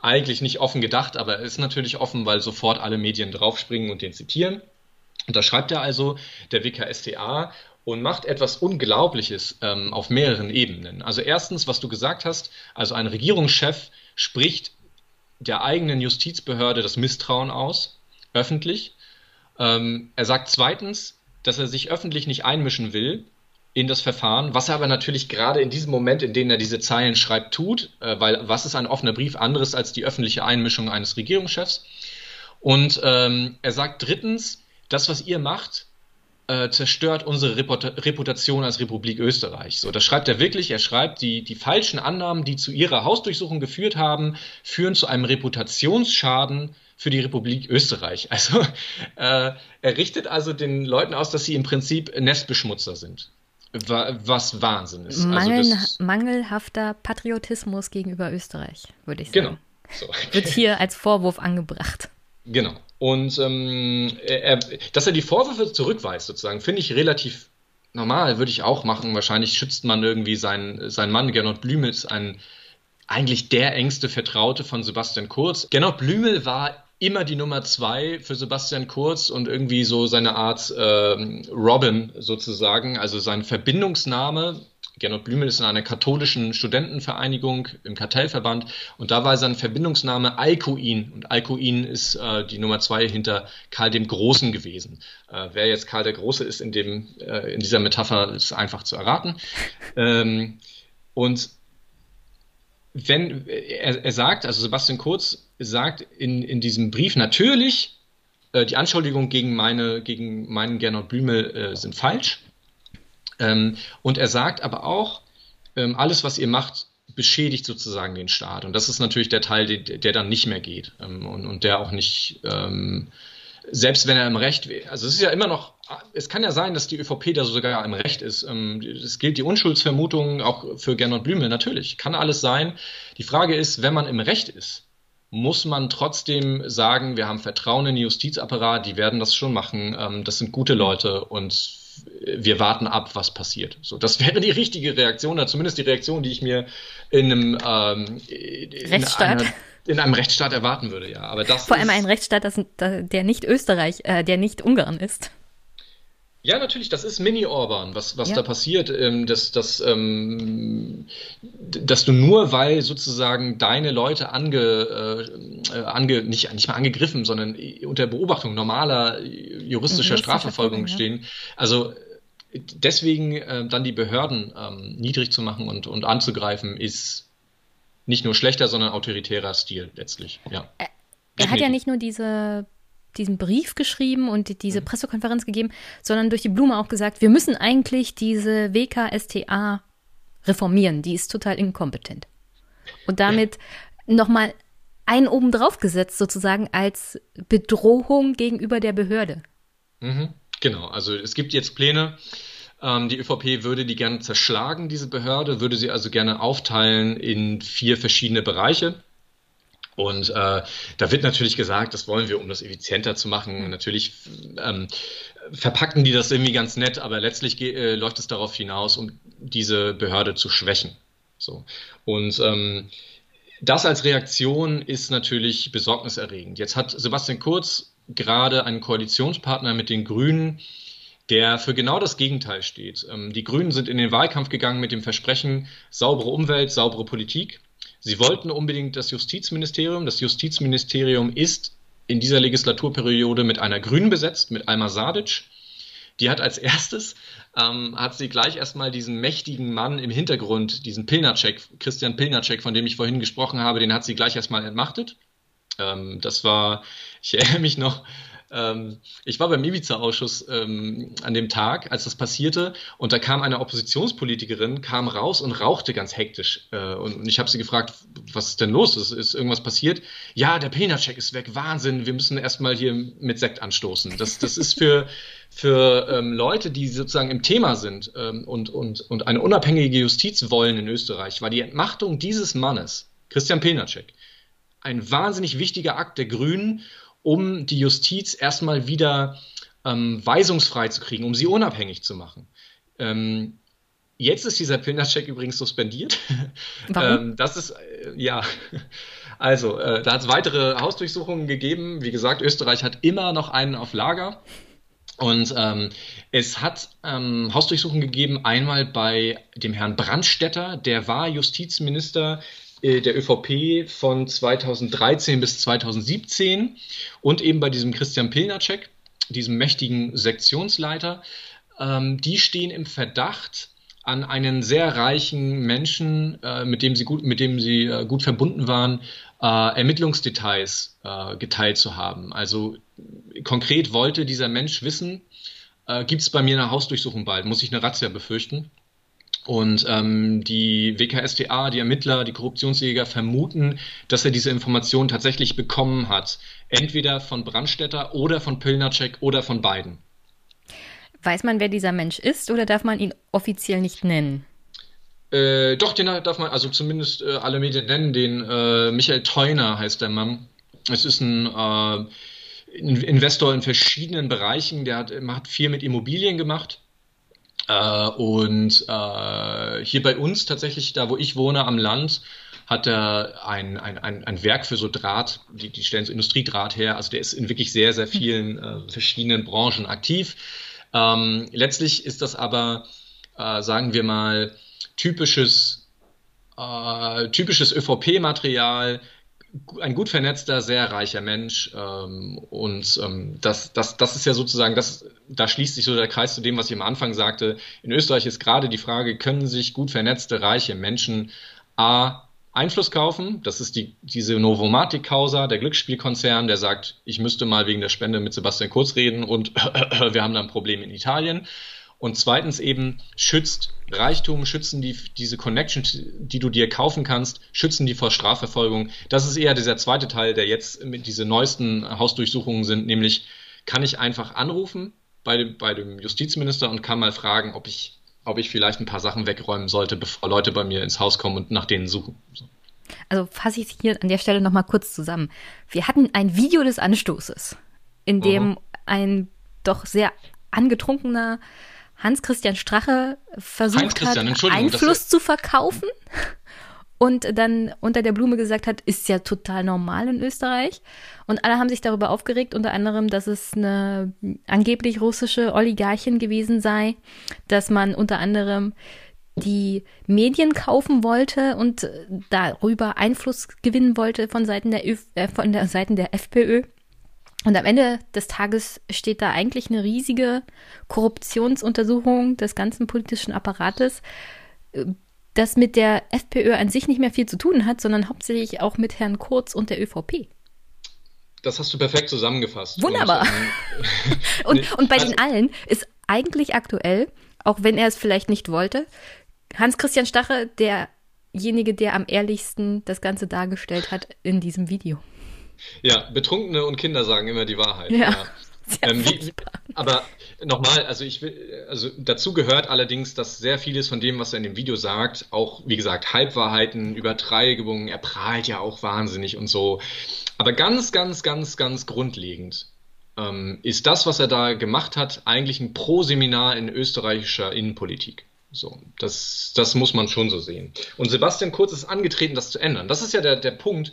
eigentlich nicht offen gedacht, aber er ist natürlich offen, weil sofort alle Medien draufspringen und den zitieren. Und da schreibt er also, der WKStA, und macht etwas Unglaubliches ähm, auf mehreren Ebenen. Also erstens, was du gesagt hast, also ein Regierungschef spricht der eigenen Justizbehörde das Misstrauen aus, öffentlich. Ähm, er sagt zweitens, dass er sich öffentlich nicht einmischen will in das Verfahren, was er aber natürlich gerade in diesem Moment, in dem er diese Zeilen schreibt, tut, äh, weil was ist ein offener Brief anderes als die öffentliche Einmischung eines Regierungschefs? Und ähm, er sagt drittens, das, was ihr macht, äh, zerstört unsere Reputation als Republik Österreich. So, das schreibt er wirklich. Er schreibt, die, die falschen Annahmen, die zu ihrer Hausdurchsuchung geführt haben, führen zu einem Reputationsschaden für die Republik Österreich. Also äh, er richtet also den Leuten aus, dass sie im Prinzip Nestbeschmutzer sind. Was Wahnsinn ist. Also Mangel, also mangelhafter Patriotismus gegenüber Österreich, würde ich sagen. Genau. So. Wird hier als Vorwurf angebracht. Genau. Und ähm, er, dass er die Vorwürfe zurückweist, sozusagen, finde ich relativ normal, würde ich auch machen. Wahrscheinlich schützt man irgendwie seinen, seinen Mann. Gernot Blümel ist ein, eigentlich der engste Vertraute von Sebastian Kurz. Gernot Blümel war immer die Nummer zwei für Sebastian Kurz und irgendwie so seine Art äh, Robin sozusagen, also sein Verbindungsname Gernot Blümel ist in einer katholischen Studentenvereinigung im Kartellverband und da war sein Verbindungsname Alcuin und Alcuin ist äh, die Nummer zwei hinter Karl dem Großen gewesen. Äh, wer jetzt Karl der Große ist in, dem, äh, in dieser Metapher, ist einfach zu erraten. Ähm, und wenn er, er, sagt, also Sebastian Kurz sagt in, in diesem Brief natürlich, äh, die Anschuldigungen gegen, meine, gegen meinen Gernot Blümel äh, sind falsch. Ähm, und er sagt aber auch, ähm, alles, was ihr macht, beschädigt sozusagen den Staat. Und das ist natürlich der Teil, der, der dann nicht mehr geht ähm, und, und, der auch nicht, ähm, selbst wenn er im Recht, also es ist ja immer noch, es kann ja sein, dass die ÖVP da sogar im Recht ist. Ähm, es gilt die Unschuldsvermutung auch für Gernot Blümel, natürlich, kann alles sein. Die Frage ist, wenn man im Recht ist, muss man trotzdem sagen, wir haben Vertrauen in den Justizapparat, die werden das schon machen, ähm, das sind gute Leute und wir warten ab, was passiert. So, das wäre die richtige Reaktion, oder zumindest die Reaktion, die ich mir in einem ähm, in Rechtsstaat. Einer, in einem Rechtsstaat erwarten würde, ja. Aber das Vor allem ein Rechtsstaat, das, der nicht Österreich, äh, der nicht Ungarn ist. Ja, natürlich, das ist Mini-Orban, was, was ja. da passiert, ähm, dass, dass, ähm, dass du nur, weil sozusagen deine Leute ange, äh, ange nicht, nicht mal angegriffen, sondern unter Beobachtung normaler juristischer Strafverfolgung stehen, also deswegen äh, dann die Behörden ähm, niedrig zu machen und, und anzugreifen, ist nicht nur schlechter, sondern autoritärer Stil letztlich. Ja. Er, er hat ja nicht nur diese diesen Brief geschrieben und diese mhm. Pressekonferenz gegeben, sondern durch die Blume auch gesagt, wir müssen eigentlich diese WKSTA reformieren. Die ist total inkompetent. Und damit ja. nochmal einen oben drauf gesetzt, sozusagen als Bedrohung gegenüber der Behörde. Mhm. Genau, also es gibt jetzt Pläne. Ähm, die ÖVP würde die gerne zerschlagen, diese Behörde, würde sie also gerne aufteilen in vier verschiedene Bereiche. Und äh, da wird natürlich gesagt, das wollen wir, um das effizienter zu machen. Mhm. Natürlich ähm, verpacken die das irgendwie ganz nett, aber letztlich äh, läuft es darauf hinaus, um diese Behörde zu schwächen. So. Und ähm, das als Reaktion ist natürlich besorgniserregend. Jetzt hat Sebastian Kurz gerade einen Koalitionspartner mit den Grünen, der für genau das Gegenteil steht. Ähm, die Grünen sind in den Wahlkampf gegangen mit dem Versprechen saubere Umwelt, saubere Politik. Sie wollten unbedingt das Justizministerium. Das Justizministerium ist in dieser Legislaturperiode mit einer Grünen besetzt, mit Alma Sadic. Die hat als erstes, ähm, hat sie gleich erstmal diesen mächtigen Mann im Hintergrund, diesen Pilnacek, Christian Pilnacek, von dem ich vorhin gesprochen habe, den hat sie gleich erstmal entmachtet. Ähm, das war, ich erinnere mich noch, ähm, ich war beim Ibiza-Ausschuss ähm, an dem Tag, als das passierte, und da kam eine Oppositionspolitikerin, kam raus und rauchte ganz hektisch. Äh, und, und, ich habe sie gefragt, was ist denn los? Ist, ist irgendwas passiert? Ja, der Penacek ist weg, Wahnsinn, wir müssen erstmal hier mit Sekt anstoßen. Das, das ist für, für ähm, Leute, die sozusagen im Thema sind ähm, und, und, und eine unabhängige Justiz wollen in Österreich, war die Entmachtung dieses Mannes, Christian Penacek, ein wahnsinnig wichtiger Akt der Grünen um die Justiz erstmal wieder ähm, weisungsfrei zu kriegen, um sie unabhängig zu machen. Ähm, jetzt ist dieser Pilnercheck übrigens suspendiert. Warum? ähm, das ist, äh, ja, also, äh, da hat es weitere Hausdurchsuchungen gegeben. Wie gesagt, Österreich hat immer noch einen auf Lager. Und ähm, es hat ähm, Hausdurchsuchungen gegeben, einmal bei dem Herrn Brandstetter, der war Justizminister der ÖVP von 2013 bis 2017 und eben bei diesem Christian Pilnacek, diesem mächtigen Sektionsleiter. Ähm, die stehen im Verdacht, an einen sehr reichen Menschen, äh, mit dem sie gut, mit dem sie äh, gut verbunden waren, äh, Ermittlungsdetails äh, geteilt zu haben. Also konkret wollte dieser Mensch wissen, äh, gibt es bei mir eine Hausdurchsuchung bald, muss ich eine Razzia befürchten? Und ähm, die WKSDA, die Ermittler, die Korruptionsjäger vermuten, dass er diese Information tatsächlich bekommen hat. Entweder von Brandstätter oder von Pilnacek oder von beiden. Weiß man, wer dieser Mensch ist oder darf man ihn offiziell nicht nennen? Äh, doch, den darf man, also zumindest äh, alle Medien nennen, den äh, Michael Theuner heißt der Mann. Es ist ein äh, Investor in verschiedenen Bereichen, der hat, hat viel mit Immobilien gemacht. Äh, und äh, hier bei uns tatsächlich, da wo ich wohne, am Land, hat er ein, ein, ein, ein Werk für so Draht, die, die stellen so Industriedraht her. Also der ist in wirklich sehr, sehr vielen äh, verschiedenen Branchen aktiv. Ähm, letztlich ist das aber, äh, sagen wir mal, typisches, äh, typisches ÖVP-Material, ein gut vernetzter, sehr reicher Mensch. Ähm, und ähm, das, das, das ist ja sozusagen, das, da schließt sich so der Kreis zu dem, was ich am Anfang sagte. In Österreich ist gerade die Frage, können sich gut vernetzte, reiche Menschen A Einfluss kaufen. Das ist die, diese Novomatic-Causa, der Glücksspielkonzern, der sagt, ich müsste mal wegen der Spende mit Sebastian Kurz reden und wir haben da ein Problem in Italien. Und zweitens eben schützt Reichtum, schützen die, diese Connections, die du dir kaufen kannst, schützen die vor Strafverfolgung. Das ist eher dieser zweite Teil, der jetzt mit diese neuesten Hausdurchsuchungen sind, nämlich kann ich einfach anrufen bei dem, bei dem Justizminister und kann mal fragen, ob ich ob ich vielleicht ein paar Sachen wegräumen sollte, bevor Leute bei mir ins Haus kommen und nach denen suchen. So. Also fasse ich hier an der Stelle nochmal kurz zusammen. Wir hatten ein Video des Anstoßes, in dem mhm. ein doch sehr angetrunkener Hans-Christian Strache versucht hat, Einfluss zu verkaufen und dann unter der Blume gesagt hat, ist ja total normal in Österreich. Und alle haben sich darüber aufgeregt, unter anderem, dass es eine angeblich russische Oligarchin gewesen sei, dass man unter anderem die Medien kaufen wollte und darüber Einfluss gewinnen wollte von Seiten der, Öf äh, von der Seiten der FPÖ. Und am Ende des Tages steht da eigentlich eine riesige Korruptionsuntersuchung des ganzen politischen Apparates das mit der FPÖ an sich nicht mehr viel zu tun hat, sondern hauptsächlich auch mit Herrn Kurz und der ÖVP. Das hast du perfekt zusammengefasst. Wunderbar. Und, und, und bei also, den allen ist eigentlich aktuell, auch wenn er es vielleicht nicht wollte, Hans-Christian Stache derjenige, der am ehrlichsten das Ganze dargestellt hat in diesem Video. Ja, Betrunkene und Kinder sagen immer die Wahrheit. Ja. ja. Ähm, wie, aber nochmal, also ich will, also dazu gehört allerdings, dass sehr vieles von dem, was er in dem Video sagt, auch, wie gesagt, Halbwahrheiten, Übertreibungen, er prahlt ja auch wahnsinnig und so. Aber ganz, ganz, ganz, ganz grundlegend ähm, ist das, was er da gemacht hat, eigentlich ein Pro-Seminar in österreichischer Innenpolitik. So, das, das muss man schon so sehen. Und Sebastian Kurz ist angetreten, das zu ändern. Das ist ja der, der Punkt,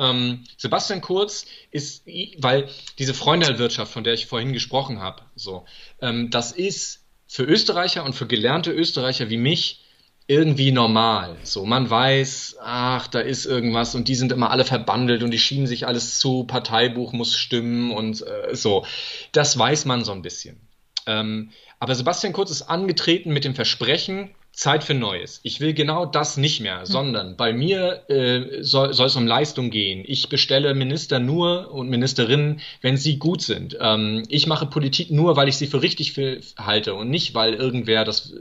ähm, Sebastian Kurz ist, weil diese Freundalwirtschaft, von der ich vorhin gesprochen habe, so, ähm, das ist für Österreicher und für gelernte Österreicher wie mich irgendwie normal. So, man weiß, ach, da ist irgendwas und die sind immer alle verbandelt und die schieben sich alles zu, Parteibuch muss stimmen und äh, so. Das weiß man so ein bisschen. Ähm, aber Sebastian Kurz ist angetreten mit dem Versprechen, Zeit für Neues. Ich will genau das nicht mehr, hm. sondern bei mir äh, soll, soll es um Leistung gehen. Ich bestelle Minister nur und Ministerinnen, wenn sie gut sind. Ähm, ich mache Politik nur, weil ich sie für richtig für, halte und nicht, weil irgendwer das äh,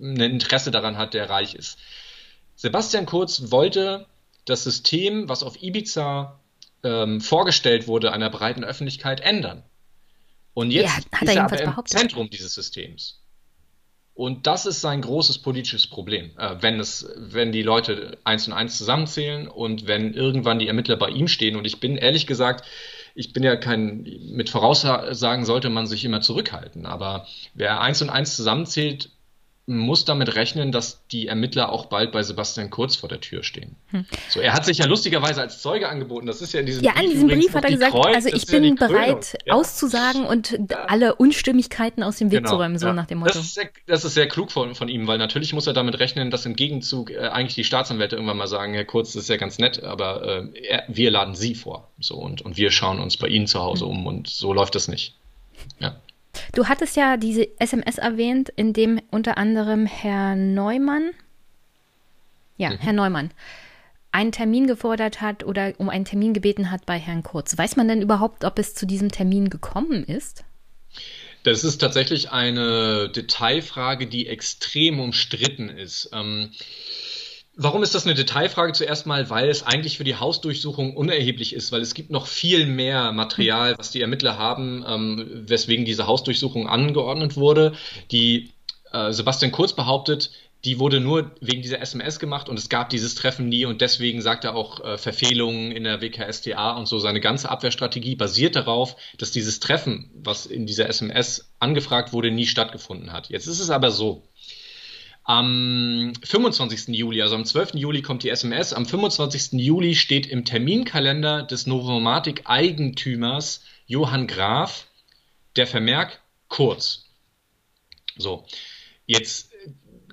ein Interesse daran hat, der reich ist. Sebastian Kurz wollte das System, was auf Ibiza ähm, vorgestellt wurde, einer breiten Öffentlichkeit ändern. Und jetzt ja, ist er aber im Zentrum dieses Systems. Und das ist sein großes politisches Problem, äh, wenn, es, wenn die Leute eins und eins zusammenzählen und wenn irgendwann die Ermittler bei ihm stehen. Und ich bin ehrlich gesagt, ich bin ja kein, mit Voraussagen sollte man sich immer zurückhalten. Aber wer eins und eins zusammenzählt, muss damit rechnen, dass die Ermittler auch bald bei Sebastian Kurz vor der Tür stehen. Hm. So, er hat sich ja lustigerweise als Zeuge angeboten. Das ist ja in diesem ja, Brief. Ja, in diesem Brief hat er gesagt, Kreuz, also ich bin ja bereit ja. auszusagen und alle Unstimmigkeiten aus dem Weg genau, zu räumen, so nach dem Motto. Das ist, sehr, das ist sehr klug von, von, ihm, weil natürlich muss er damit rechnen, dass im Gegenzug äh, eigentlich die Staatsanwälte irgendwann mal sagen, Herr Kurz, das ist ja ganz nett, aber äh, er, wir laden Sie vor. So, und, und wir schauen uns bei Ihnen zu Hause hm. um und so läuft das nicht. Ja. Du hattest ja diese SMS erwähnt, in dem unter anderem Herr Neumann, ja, mhm. Herr Neumann, einen Termin gefordert hat oder um einen Termin gebeten hat bei Herrn Kurz. Weiß man denn überhaupt, ob es zu diesem Termin gekommen ist? Das ist tatsächlich eine Detailfrage, die extrem umstritten ist. Ähm, Warum ist das eine Detailfrage? Zuerst mal, weil es eigentlich für die Hausdurchsuchung unerheblich ist, weil es gibt noch viel mehr Material, was die Ermittler haben, ähm, weswegen diese Hausdurchsuchung angeordnet wurde. Die äh, Sebastian Kurz behauptet, die wurde nur wegen dieser SMS gemacht und es gab dieses Treffen nie und deswegen sagt er auch äh, Verfehlungen in der WKSTA und so. Seine ganze Abwehrstrategie basiert darauf, dass dieses Treffen, was in dieser SMS angefragt wurde, nie stattgefunden hat. Jetzt ist es aber so, am 25. Juli, also am 12. Juli kommt die SMS. Am 25. Juli steht im Terminkalender des Novomatic-Eigentümers Johann Graf der Vermerk kurz. So, jetzt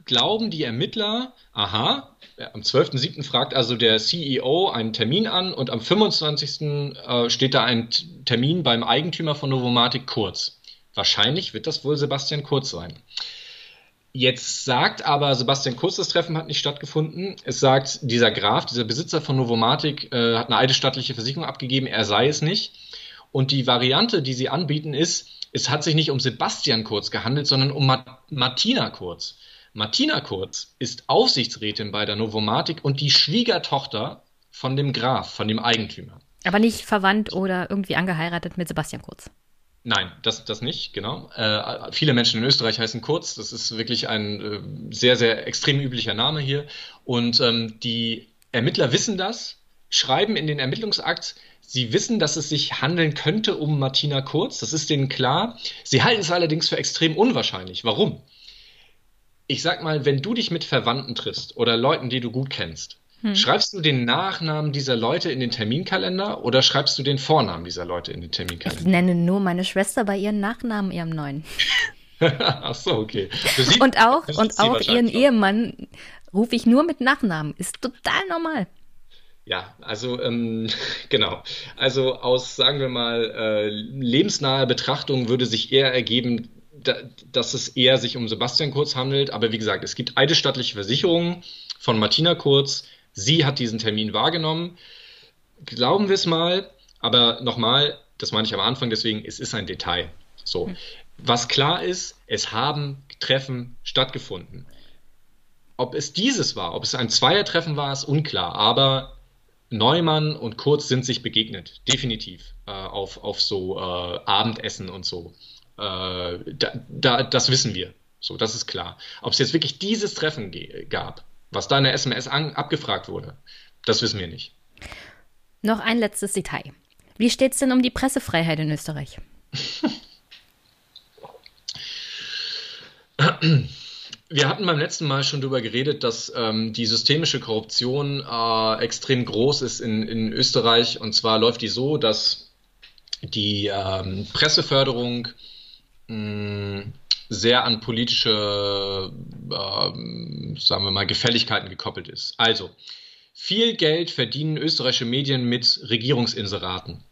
glauben die Ermittler, aha, am 12.07. fragt also der CEO einen Termin an und am 25. Äh, steht da ein Termin beim Eigentümer von Novomatic Kurz. Wahrscheinlich wird das wohl Sebastian Kurz sein. Jetzt sagt aber Sebastian Kurz, das Treffen hat nicht stattgefunden. Es sagt, dieser Graf, dieser Besitzer von Novomatic, äh, hat eine eidesstattliche Versicherung abgegeben, er sei es nicht. Und die Variante, die sie anbieten, ist, es hat sich nicht um Sebastian Kurz gehandelt, sondern um Ma Martina Kurz. Martina Kurz ist Aufsichtsrätin bei der Novomatic und die Schwiegertochter von dem Graf, von dem Eigentümer. Aber nicht verwandt oder irgendwie angeheiratet mit Sebastian Kurz. Nein, das, das nicht, genau. Äh, viele Menschen in Österreich heißen Kurz. Das ist wirklich ein äh, sehr, sehr extrem üblicher Name hier. Und ähm, die Ermittler wissen das, schreiben in den Ermittlungsakt, sie wissen, dass es sich handeln könnte um Martina Kurz. Das ist denen klar. Sie halten es allerdings für extrem unwahrscheinlich. Warum? Ich sag mal, wenn du dich mit Verwandten triffst oder Leuten, die du gut kennst, hm. Schreibst du den Nachnamen dieser Leute in den Terminkalender oder schreibst du den Vornamen dieser Leute in den Terminkalender? Ich nenne nur meine Schwester bei ihren Nachnamen, ihrem neuen. Ach so, okay. Sie, und auch, und auch ihren Ehemann rufe ich nur mit Nachnamen. Ist total normal. Ja, also ähm, genau. Also aus, sagen wir mal, äh, lebensnaher Betrachtung würde sich eher ergeben, da, dass es eher sich um Sebastian Kurz handelt. Aber wie gesagt, es gibt eidesstattliche Versicherungen von Martina Kurz, Sie hat diesen Termin wahrgenommen. Glauben wir es mal, aber nochmal, das meine ich am Anfang, deswegen, es ist ein Detail. So. Hm. Was klar ist, es haben Treffen stattgefunden. Ob es dieses war, ob es ein Zweiertreffen war, ist unklar. Aber Neumann und Kurz sind sich begegnet, definitiv, äh, auf, auf so äh, Abendessen und so. Äh, da, da, das wissen wir. So, das ist klar. Ob es jetzt wirklich dieses Treffen gab, was da in der SMS an, abgefragt wurde, das wissen wir nicht. Noch ein letztes Detail. Wie steht es denn um die Pressefreiheit in Österreich? Wir hatten beim letzten Mal schon darüber geredet, dass ähm, die systemische Korruption äh, extrem groß ist in, in Österreich. Und zwar läuft die so, dass die ähm, Presseförderung mh, sehr an politische, äh, sagen wir mal, Gefälligkeiten gekoppelt ist. Also, viel Geld verdienen österreichische Medien mit Regierungsinseraten.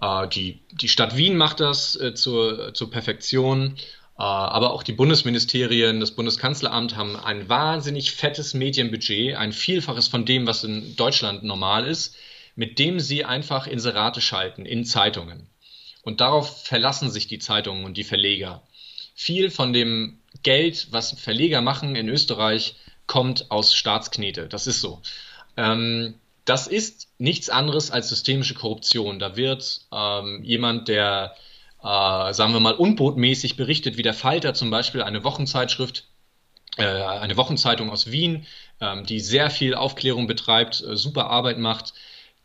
Äh, die, die Stadt Wien macht das äh, zur, zur Perfektion, äh, aber auch die Bundesministerien, das Bundeskanzleramt haben ein wahnsinnig fettes Medienbudget, ein Vielfaches von dem, was in Deutschland normal ist, mit dem sie einfach Inserate schalten in Zeitungen. Und darauf verlassen sich die Zeitungen und die Verleger viel von dem Geld, was Verleger machen in Österreich, kommt aus Staatsknete. Das ist so. Ähm, das ist nichts anderes als systemische Korruption. Da wird ähm, jemand, der, äh, sagen wir mal, unbotmäßig berichtet, wie der Falter zum Beispiel, eine Wochenzeitschrift, äh, eine Wochenzeitung aus Wien, ähm, die sehr viel Aufklärung betreibt, äh, super Arbeit macht.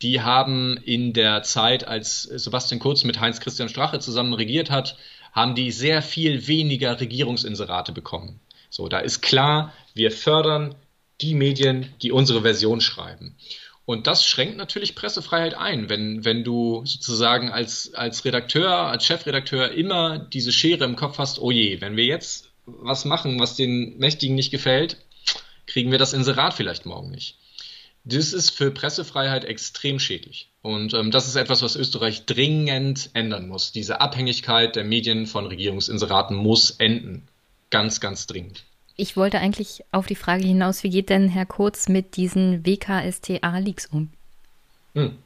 Die haben in der Zeit, als Sebastian Kurz mit Heinz Christian Strache zusammen regiert hat, haben die sehr viel weniger Regierungsinserate bekommen. So, da ist klar, wir fördern die Medien, die unsere Version schreiben. Und das schränkt natürlich Pressefreiheit ein, wenn, wenn du sozusagen als, als Redakteur, als Chefredakteur immer diese Schere im Kopf hast, oh je, wenn wir jetzt was machen, was den Mächtigen nicht gefällt, kriegen wir das Inserat vielleicht morgen nicht. Das ist für Pressefreiheit extrem schädlich. Und ähm, das ist etwas, was Österreich dringend ändern muss. Diese Abhängigkeit der Medien von Regierungsinseraten muss enden. Ganz, ganz dringend. Ich wollte eigentlich auf die Frage hinaus, wie geht denn Herr Kurz mit diesen WKSTA-Leaks um? Hm.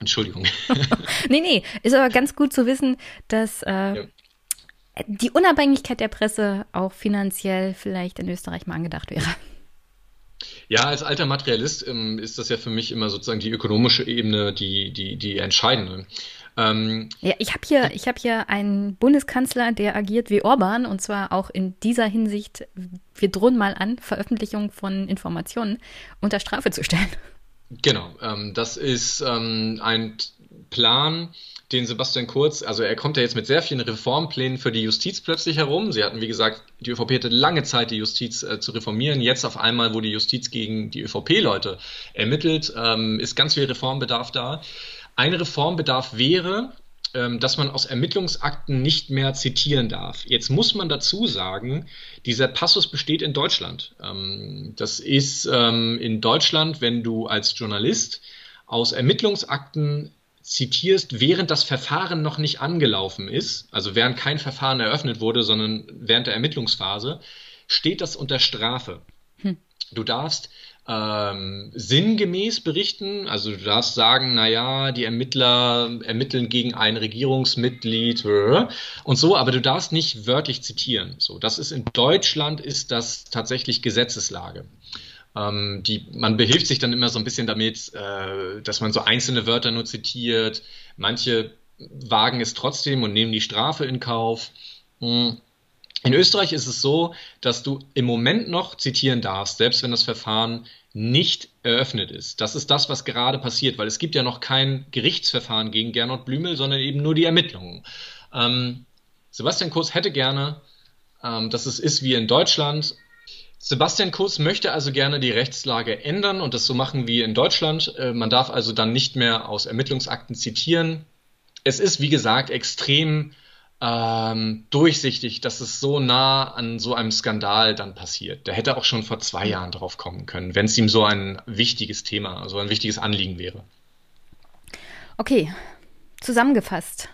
Entschuldigung. nee, nee, ist aber ganz gut zu wissen, dass äh, ja. die Unabhängigkeit der Presse auch finanziell vielleicht in Österreich mal angedacht wäre. Ja, als alter Materialist ähm, ist das ja für mich immer sozusagen die ökonomische Ebene, die, die, die entscheidende. Ähm, ja, ich habe hier, hab hier einen Bundeskanzler, der agiert wie Orban und zwar auch in dieser Hinsicht, wir drohen mal an, Veröffentlichung von Informationen unter Strafe zu stellen. Genau, ähm, das ist ähm, ein Plan, den Sebastian Kurz, also er kommt ja jetzt mit sehr vielen Reformplänen für die Justiz plötzlich herum. Sie hatten, wie gesagt, die ÖVP hatte lange Zeit, die Justiz äh, zu reformieren. Jetzt auf einmal, wo die Justiz gegen die ÖVP-Leute ermittelt, ähm, ist ganz viel Reformbedarf da. Ein Reformbedarf wäre, ähm, dass man aus Ermittlungsakten nicht mehr zitieren darf. Jetzt muss man dazu sagen, dieser Passus besteht in Deutschland. Ähm, das ist ähm, in Deutschland, wenn du als Journalist aus Ermittlungsakten zitierst, während das Verfahren noch nicht angelaufen ist, also während kein Verfahren eröffnet wurde, sondern während der Ermittlungsphase, steht das unter Strafe. Hm. Du darfst ähm, sinngemäß berichten. Also du darfst sagen, naja, die Ermittler ermitteln gegen ein Regierungsmitglied und so, aber du darfst nicht wörtlich zitieren. So, das ist in Deutschland ist das tatsächlich Gesetzeslage. Ähm, die, man behilft sich dann immer so ein bisschen damit, äh, dass man so einzelne Wörter nur zitiert. Manche wagen es trotzdem und nehmen die Strafe in Kauf. Hm. In Österreich ist es so, dass du im Moment noch zitieren darfst, selbst wenn das Verfahren nicht eröffnet ist. Das ist das, was gerade passiert, weil es gibt ja noch kein Gerichtsverfahren gegen Gernot Blümel, sondern eben nur die Ermittlungen. Ähm, Sebastian Kurz hätte gerne, ähm, dass es ist wie in Deutschland. Sebastian Kurz möchte also gerne die Rechtslage ändern und das so machen wie in Deutschland. Äh, man darf also dann nicht mehr aus Ermittlungsakten zitieren. Es ist, wie gesagt, extrem ähm, durchsichtig, dass es so nah an so einem Skandal dann passiert. Der hätte auch schon vor zwei Jahren drauf kommen können, wenn es ihm so ein wichtiges Thema, so ein wichtiges Anliegen wäre. Okay, zusammengefasst.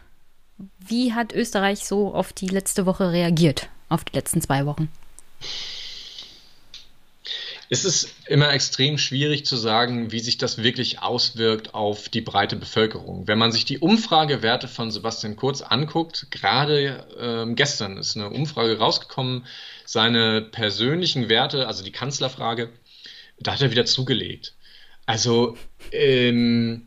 Wie hat Österreich so auf die letzte Woche reagiert, auf die letzten zwei Wochen? Ist es immer extrem schwierig zu sagen, wie sich das wirklich auswirkt auf die breite Bevölkerung. Wenn man sich die Umfragewerte von Sebastian Kurz anguckt, gerade äh, gestern ist eine Umfrage rausgekommen, seine persönlichen Werte, also die Kanzlerfrage, da hat er wieder zugelegt. Also ähm,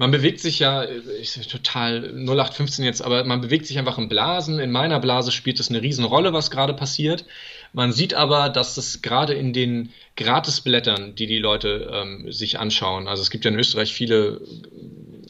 man bewegt sich ja, ist total 0815 jetzt, aber man bewegt sich einfach in Blasen. In meiner Blase spielt es eine Riesenrolle, was gerade passiert. Man sieht aber, dass es gerade in den Gratisblättern, die die Leute ähm, sich anschauen, also es gibt ja in Österreich viele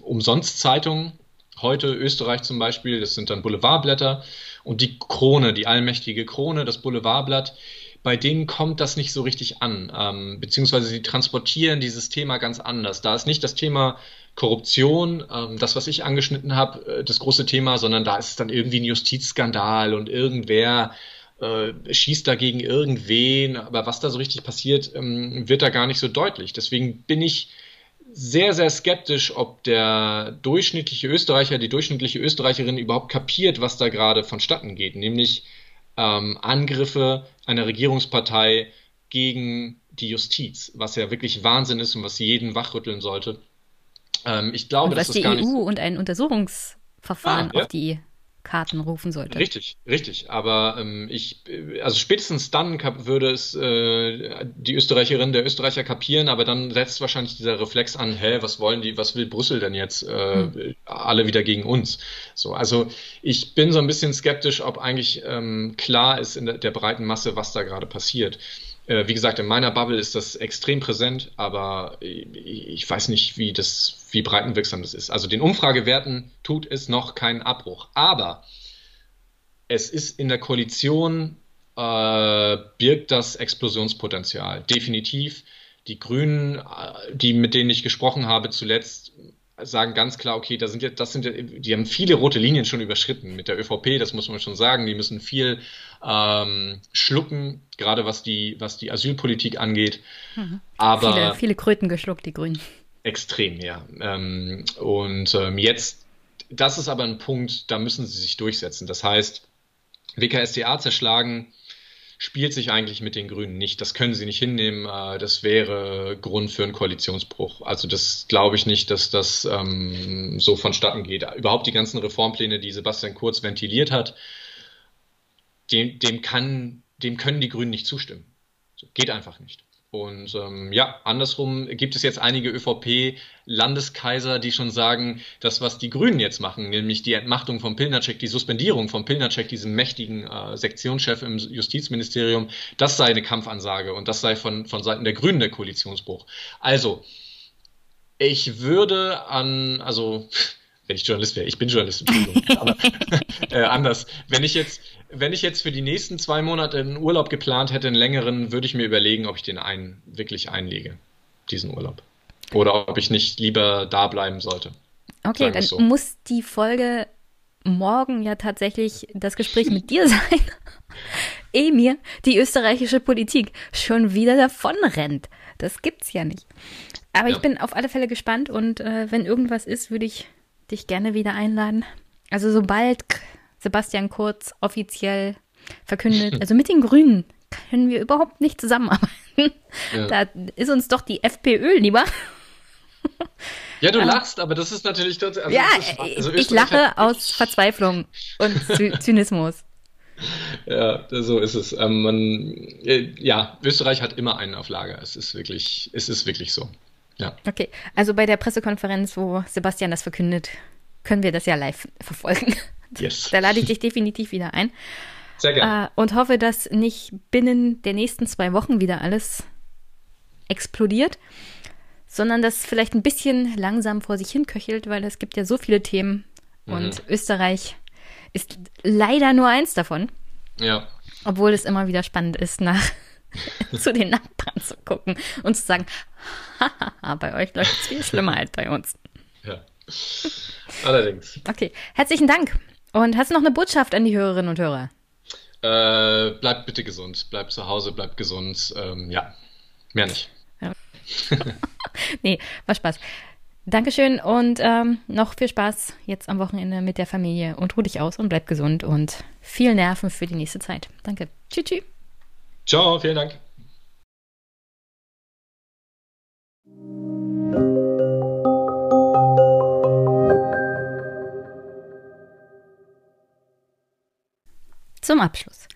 Umsonstzeitungen, heute Österreich zum Beispiel, das sind dann Boulevardblätter und die Krone, die allmächtige Krone, das Boulevardblatt, bei denen kommt das nicht so richtig an, ähm, beziehungsweise sie transportieren dieses Thema ganz anders. Da ist nicht das Thema Korruption, ähm, das, was ich angeschnitten habe, äh, das große Thema, sondern da ist es dann irgendwie ein Justizskandal und irgendwer äh, schießt dagegen irgendwen, aber was da so richtig passiert, ähm, wird da gar nicht so deutlich. Deswegen bin ich sehr, sehr skeptisch, ob der durchschnittliche Österreicher, die durchschnittliche Österreicherin überhaupt kapiert, was da gerade vonstatten geht, nämlich ähm, Angriffe einer Regierungspartei gegen die Justiz, was ja wirklich Wahnsinn ist und was jeden wachrütteln sollte. Ähm, ich glaube, und was dass das die gar EU nicht... und ein Untersuchungsverfahren ah, ja. auf die Karten rufen sollte. Richtig, richtig. Aber ähm, ich, also spätestens dann würde es äh, die Österreicherin, der Österreicher kapieren, aber dann setzt wahrscheinlich dieser Reflex an, hä, was wollen die, was will Brüssel denn jetzt? Äh, hm. Alle wieder gegen uns. So, also ich bin so ein bisschen skeptisch, ob eigentlich ähm, klar ist in der, der breiten Masse, was da gerade passiert. Äh, wie gesagt, in meiner Bubble ist das extrem präsent, aber ich weiß nicht, wie das, wie breitenwirksam das ist. Also den Umfragewerten tut es noch keinen Abbruch. Aber es ist in der Koalition, äh, birgt das Explosionspotenzial. Definitiv. Die Grünen, äh, die, mit denen ich gesprochen habe zuletzt, sagen ganz klar, okay, da sind ja, das sind ja, die haben viele rote Linien schon überschritten mit der ÖVP, das muss man schon sagen. Die müssen viel ähm, schlucken, gerade was die, was die Asylpolitik angeht. Mhm. Aber viele, viele Kröten geschluckt, die Grünen. Extrem, ja. Ähm, und ähm, jetzt, das ist aber ein Punkt, da müssen sie sich durchsetzen. Das heißt, WKSDA zerschlagen, spielt sich eigentlich mit den Grünen nicht. Das können sie nicht hinnehmen. Äh, das wäre Grund für einen Koalitionsbruch. Also das glaube ich nicht, dass das ähm, so vonstatten geht. Überhaupt die ganzen Reformpläne, die Sebastian Kurz ventiliert hat, dem, dem, kann, dem können die Grünen nicht zustimmen. Geht einfach nicht. Und ähm, ja, andersrum gibt es jetzt einige ÖVP-Landeskaiser, die schon sagen, das, was die Grünen jetzt machen, nämlich die Entmachtung von Pilnacek, die Suspendierung von Pilnacek, diesem mächtigen äh, Sektionschef im Justizministerium, das sei eine Kampfansage und das sei von, von Seiten der Grünen der Koalitionsbruch. Also, ich würde an, also wenn ich Journalist wäre, ich bin Journalist, Entschuldigung, aber äh, anders. Wenn ich jetzt, wenn ich jetzt für die nächsten zwei Monate einen Urlaub geplant hätte, einen längeren, würde ich mir überlegen, ob ich den ein, wirklich einlege, diesen Urlaub. Oder ob ich nicht lieber da bleiben sollte. Okay, dann so. muss die Folge morgen ja tatsächlich das Gespräch mit dir sein. Emir, die österreichische Politik schon wieder davon rennt. Das gibt's ja nicht. Aber ja. ich bin auf alle Fälle gespannt und äh, wenn irgendwas ist, würde ich dich gerne wieder einladen. Also sobald Sebastian Kurz offiziell verkündet, also mit den Grünen können wir überhaupt nicht zusammenarbeiten. Ja. Da ist uns doch die FPÖ lieber. Ja, du lachst, aber das ist natürlich dort. Also ja, ist, also ich lache aus Verzweiflung und Zynismus. Ja, so ist es. Ähm, man, äh, ja, Österreich hat immer einen auf Lager. Es ist wirklich, es ist wirklich so. Ja. Okay, also bei der Pressekonferenz, wo Sebastian das verkündet, können wir das ja live verfolgen. Yes. Da lade ich dich definitiv wieder ein. Sehr gerne. Äh, und hoffe, dass nicht binnen der nächsten zwei Wochen wieder alles explodiert, sondern dass vielleicht ein bisschen langsam vor sich hin köchelt, weil es gibt ja so viele Themen mhm. und Österreich ist leider nur eins davon. Ja. Obwohl es immer wieder spannend ist, nach zu den Nachbarn zu gucken und zu sagen, haha, bei euch läuft es viel schlimmer als bei uns. Ja. Allerdings. Okay, herzlichen Dank. Und hast du noch eine Botschaft an die Hörerinnen und Hörer? Äh, bleibt bitte gesund. Bleibt zu Hause, bleibt gesund. Ähm, ja, mehr nicht. Ja. nee, war Spaß. Dankeschön und ähm, noch viel Spaß jetzt am Wochenende mit der Familie und ruh dich aus und bleib gesund und viel Nerven für die nächste Zeit. Danke. Tschüss. tschüss. Ciao, vielen Dank. Zum Abschluss.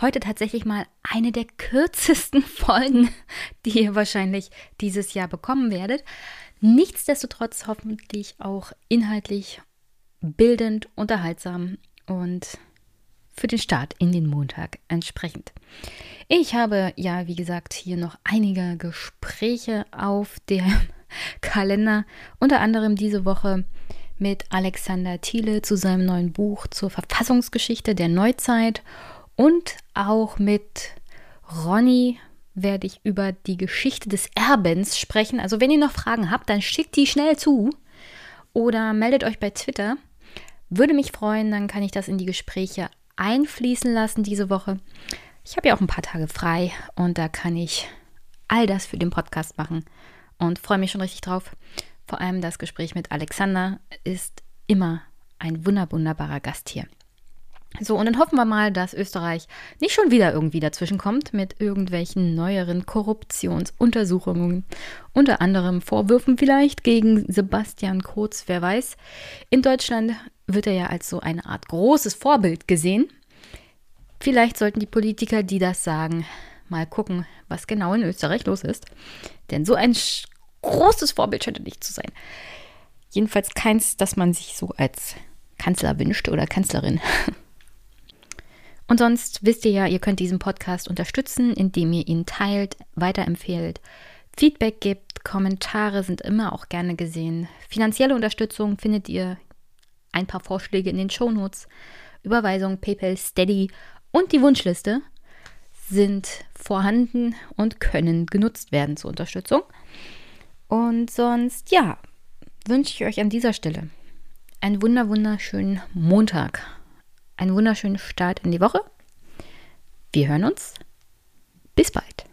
Heute tatsächlich mal eine der kürzesten Folgen, die ihr wahrscheinlich dieses Jahr bekommen werdet. Nichtsdestotrotz hoffentlich auch inhaltlich bildend, unterhaltsam und für den Start in den Montag entsprechend. Ich habe ja, wie gesagt, hier noch einige Gespräche auf dem Kalender, unter anderem diese Woche mit Alexander Thiele zu seinem neuen Buch zur Verfassungsgeschichte der Neuzeit und auch mit Ronny werde ich über die Geschichte des Erbens sprechen. Also wenn ihr noch Fragen habt, dann schickt die schnell zu oder meldet euch bei Twitter. Würde mich freuen, dann kann ich das in die Gespräche einfließen lassen diese Woche. Ich habe ja auch ein paar Tage frei und da kann ich all das für den Podcast machen und freue mich schon richtig drauf. Vor allem das Gespräch mit Alexander ist immer ein wunderbarer Gast hier. So, und dann hoffen wir mal, dass Österreich nicht schon wieder irgendwie dazwischen kommt mit irgendwelchen neueren Korruptionsuntersuchungen, unter anderem Vorwürfen vielleicht gegen Sebastian Kurz, wer weiß. In Deutschland wird er ja als so eine Art großes Vorbild gesehen. Vielleicht sollten die Politiker, die das sagen, mal gucken, was genau in Österreich los ist. Denn so ein großes Vorbild scheint er nicht zu sein. Jedenfalls keins, das man sich so als Kanzler wünscht oder Kanzlerin. Und sonst wisst ihr ja, ihr könnt diesen Podcast unterstützen, indem ihr ihn teilt, weiterempfehlt, Feedback gibt, Kommentare sind immer auch gerne gesehen. Finanzielle Unterstützung findet ihr ein paar Vorschläge in den Shownotes. Überweisung, PayPal, Steady und die Wunschliste sind vorhanden und können genutzt werden zur Unterstützung. Und sonst, ja, wünsche ich euch an dieser Stelle einen wunder wunderschönen Montag, einen wunderschönen Start in die Woche. Wir hören uns. Bis bald.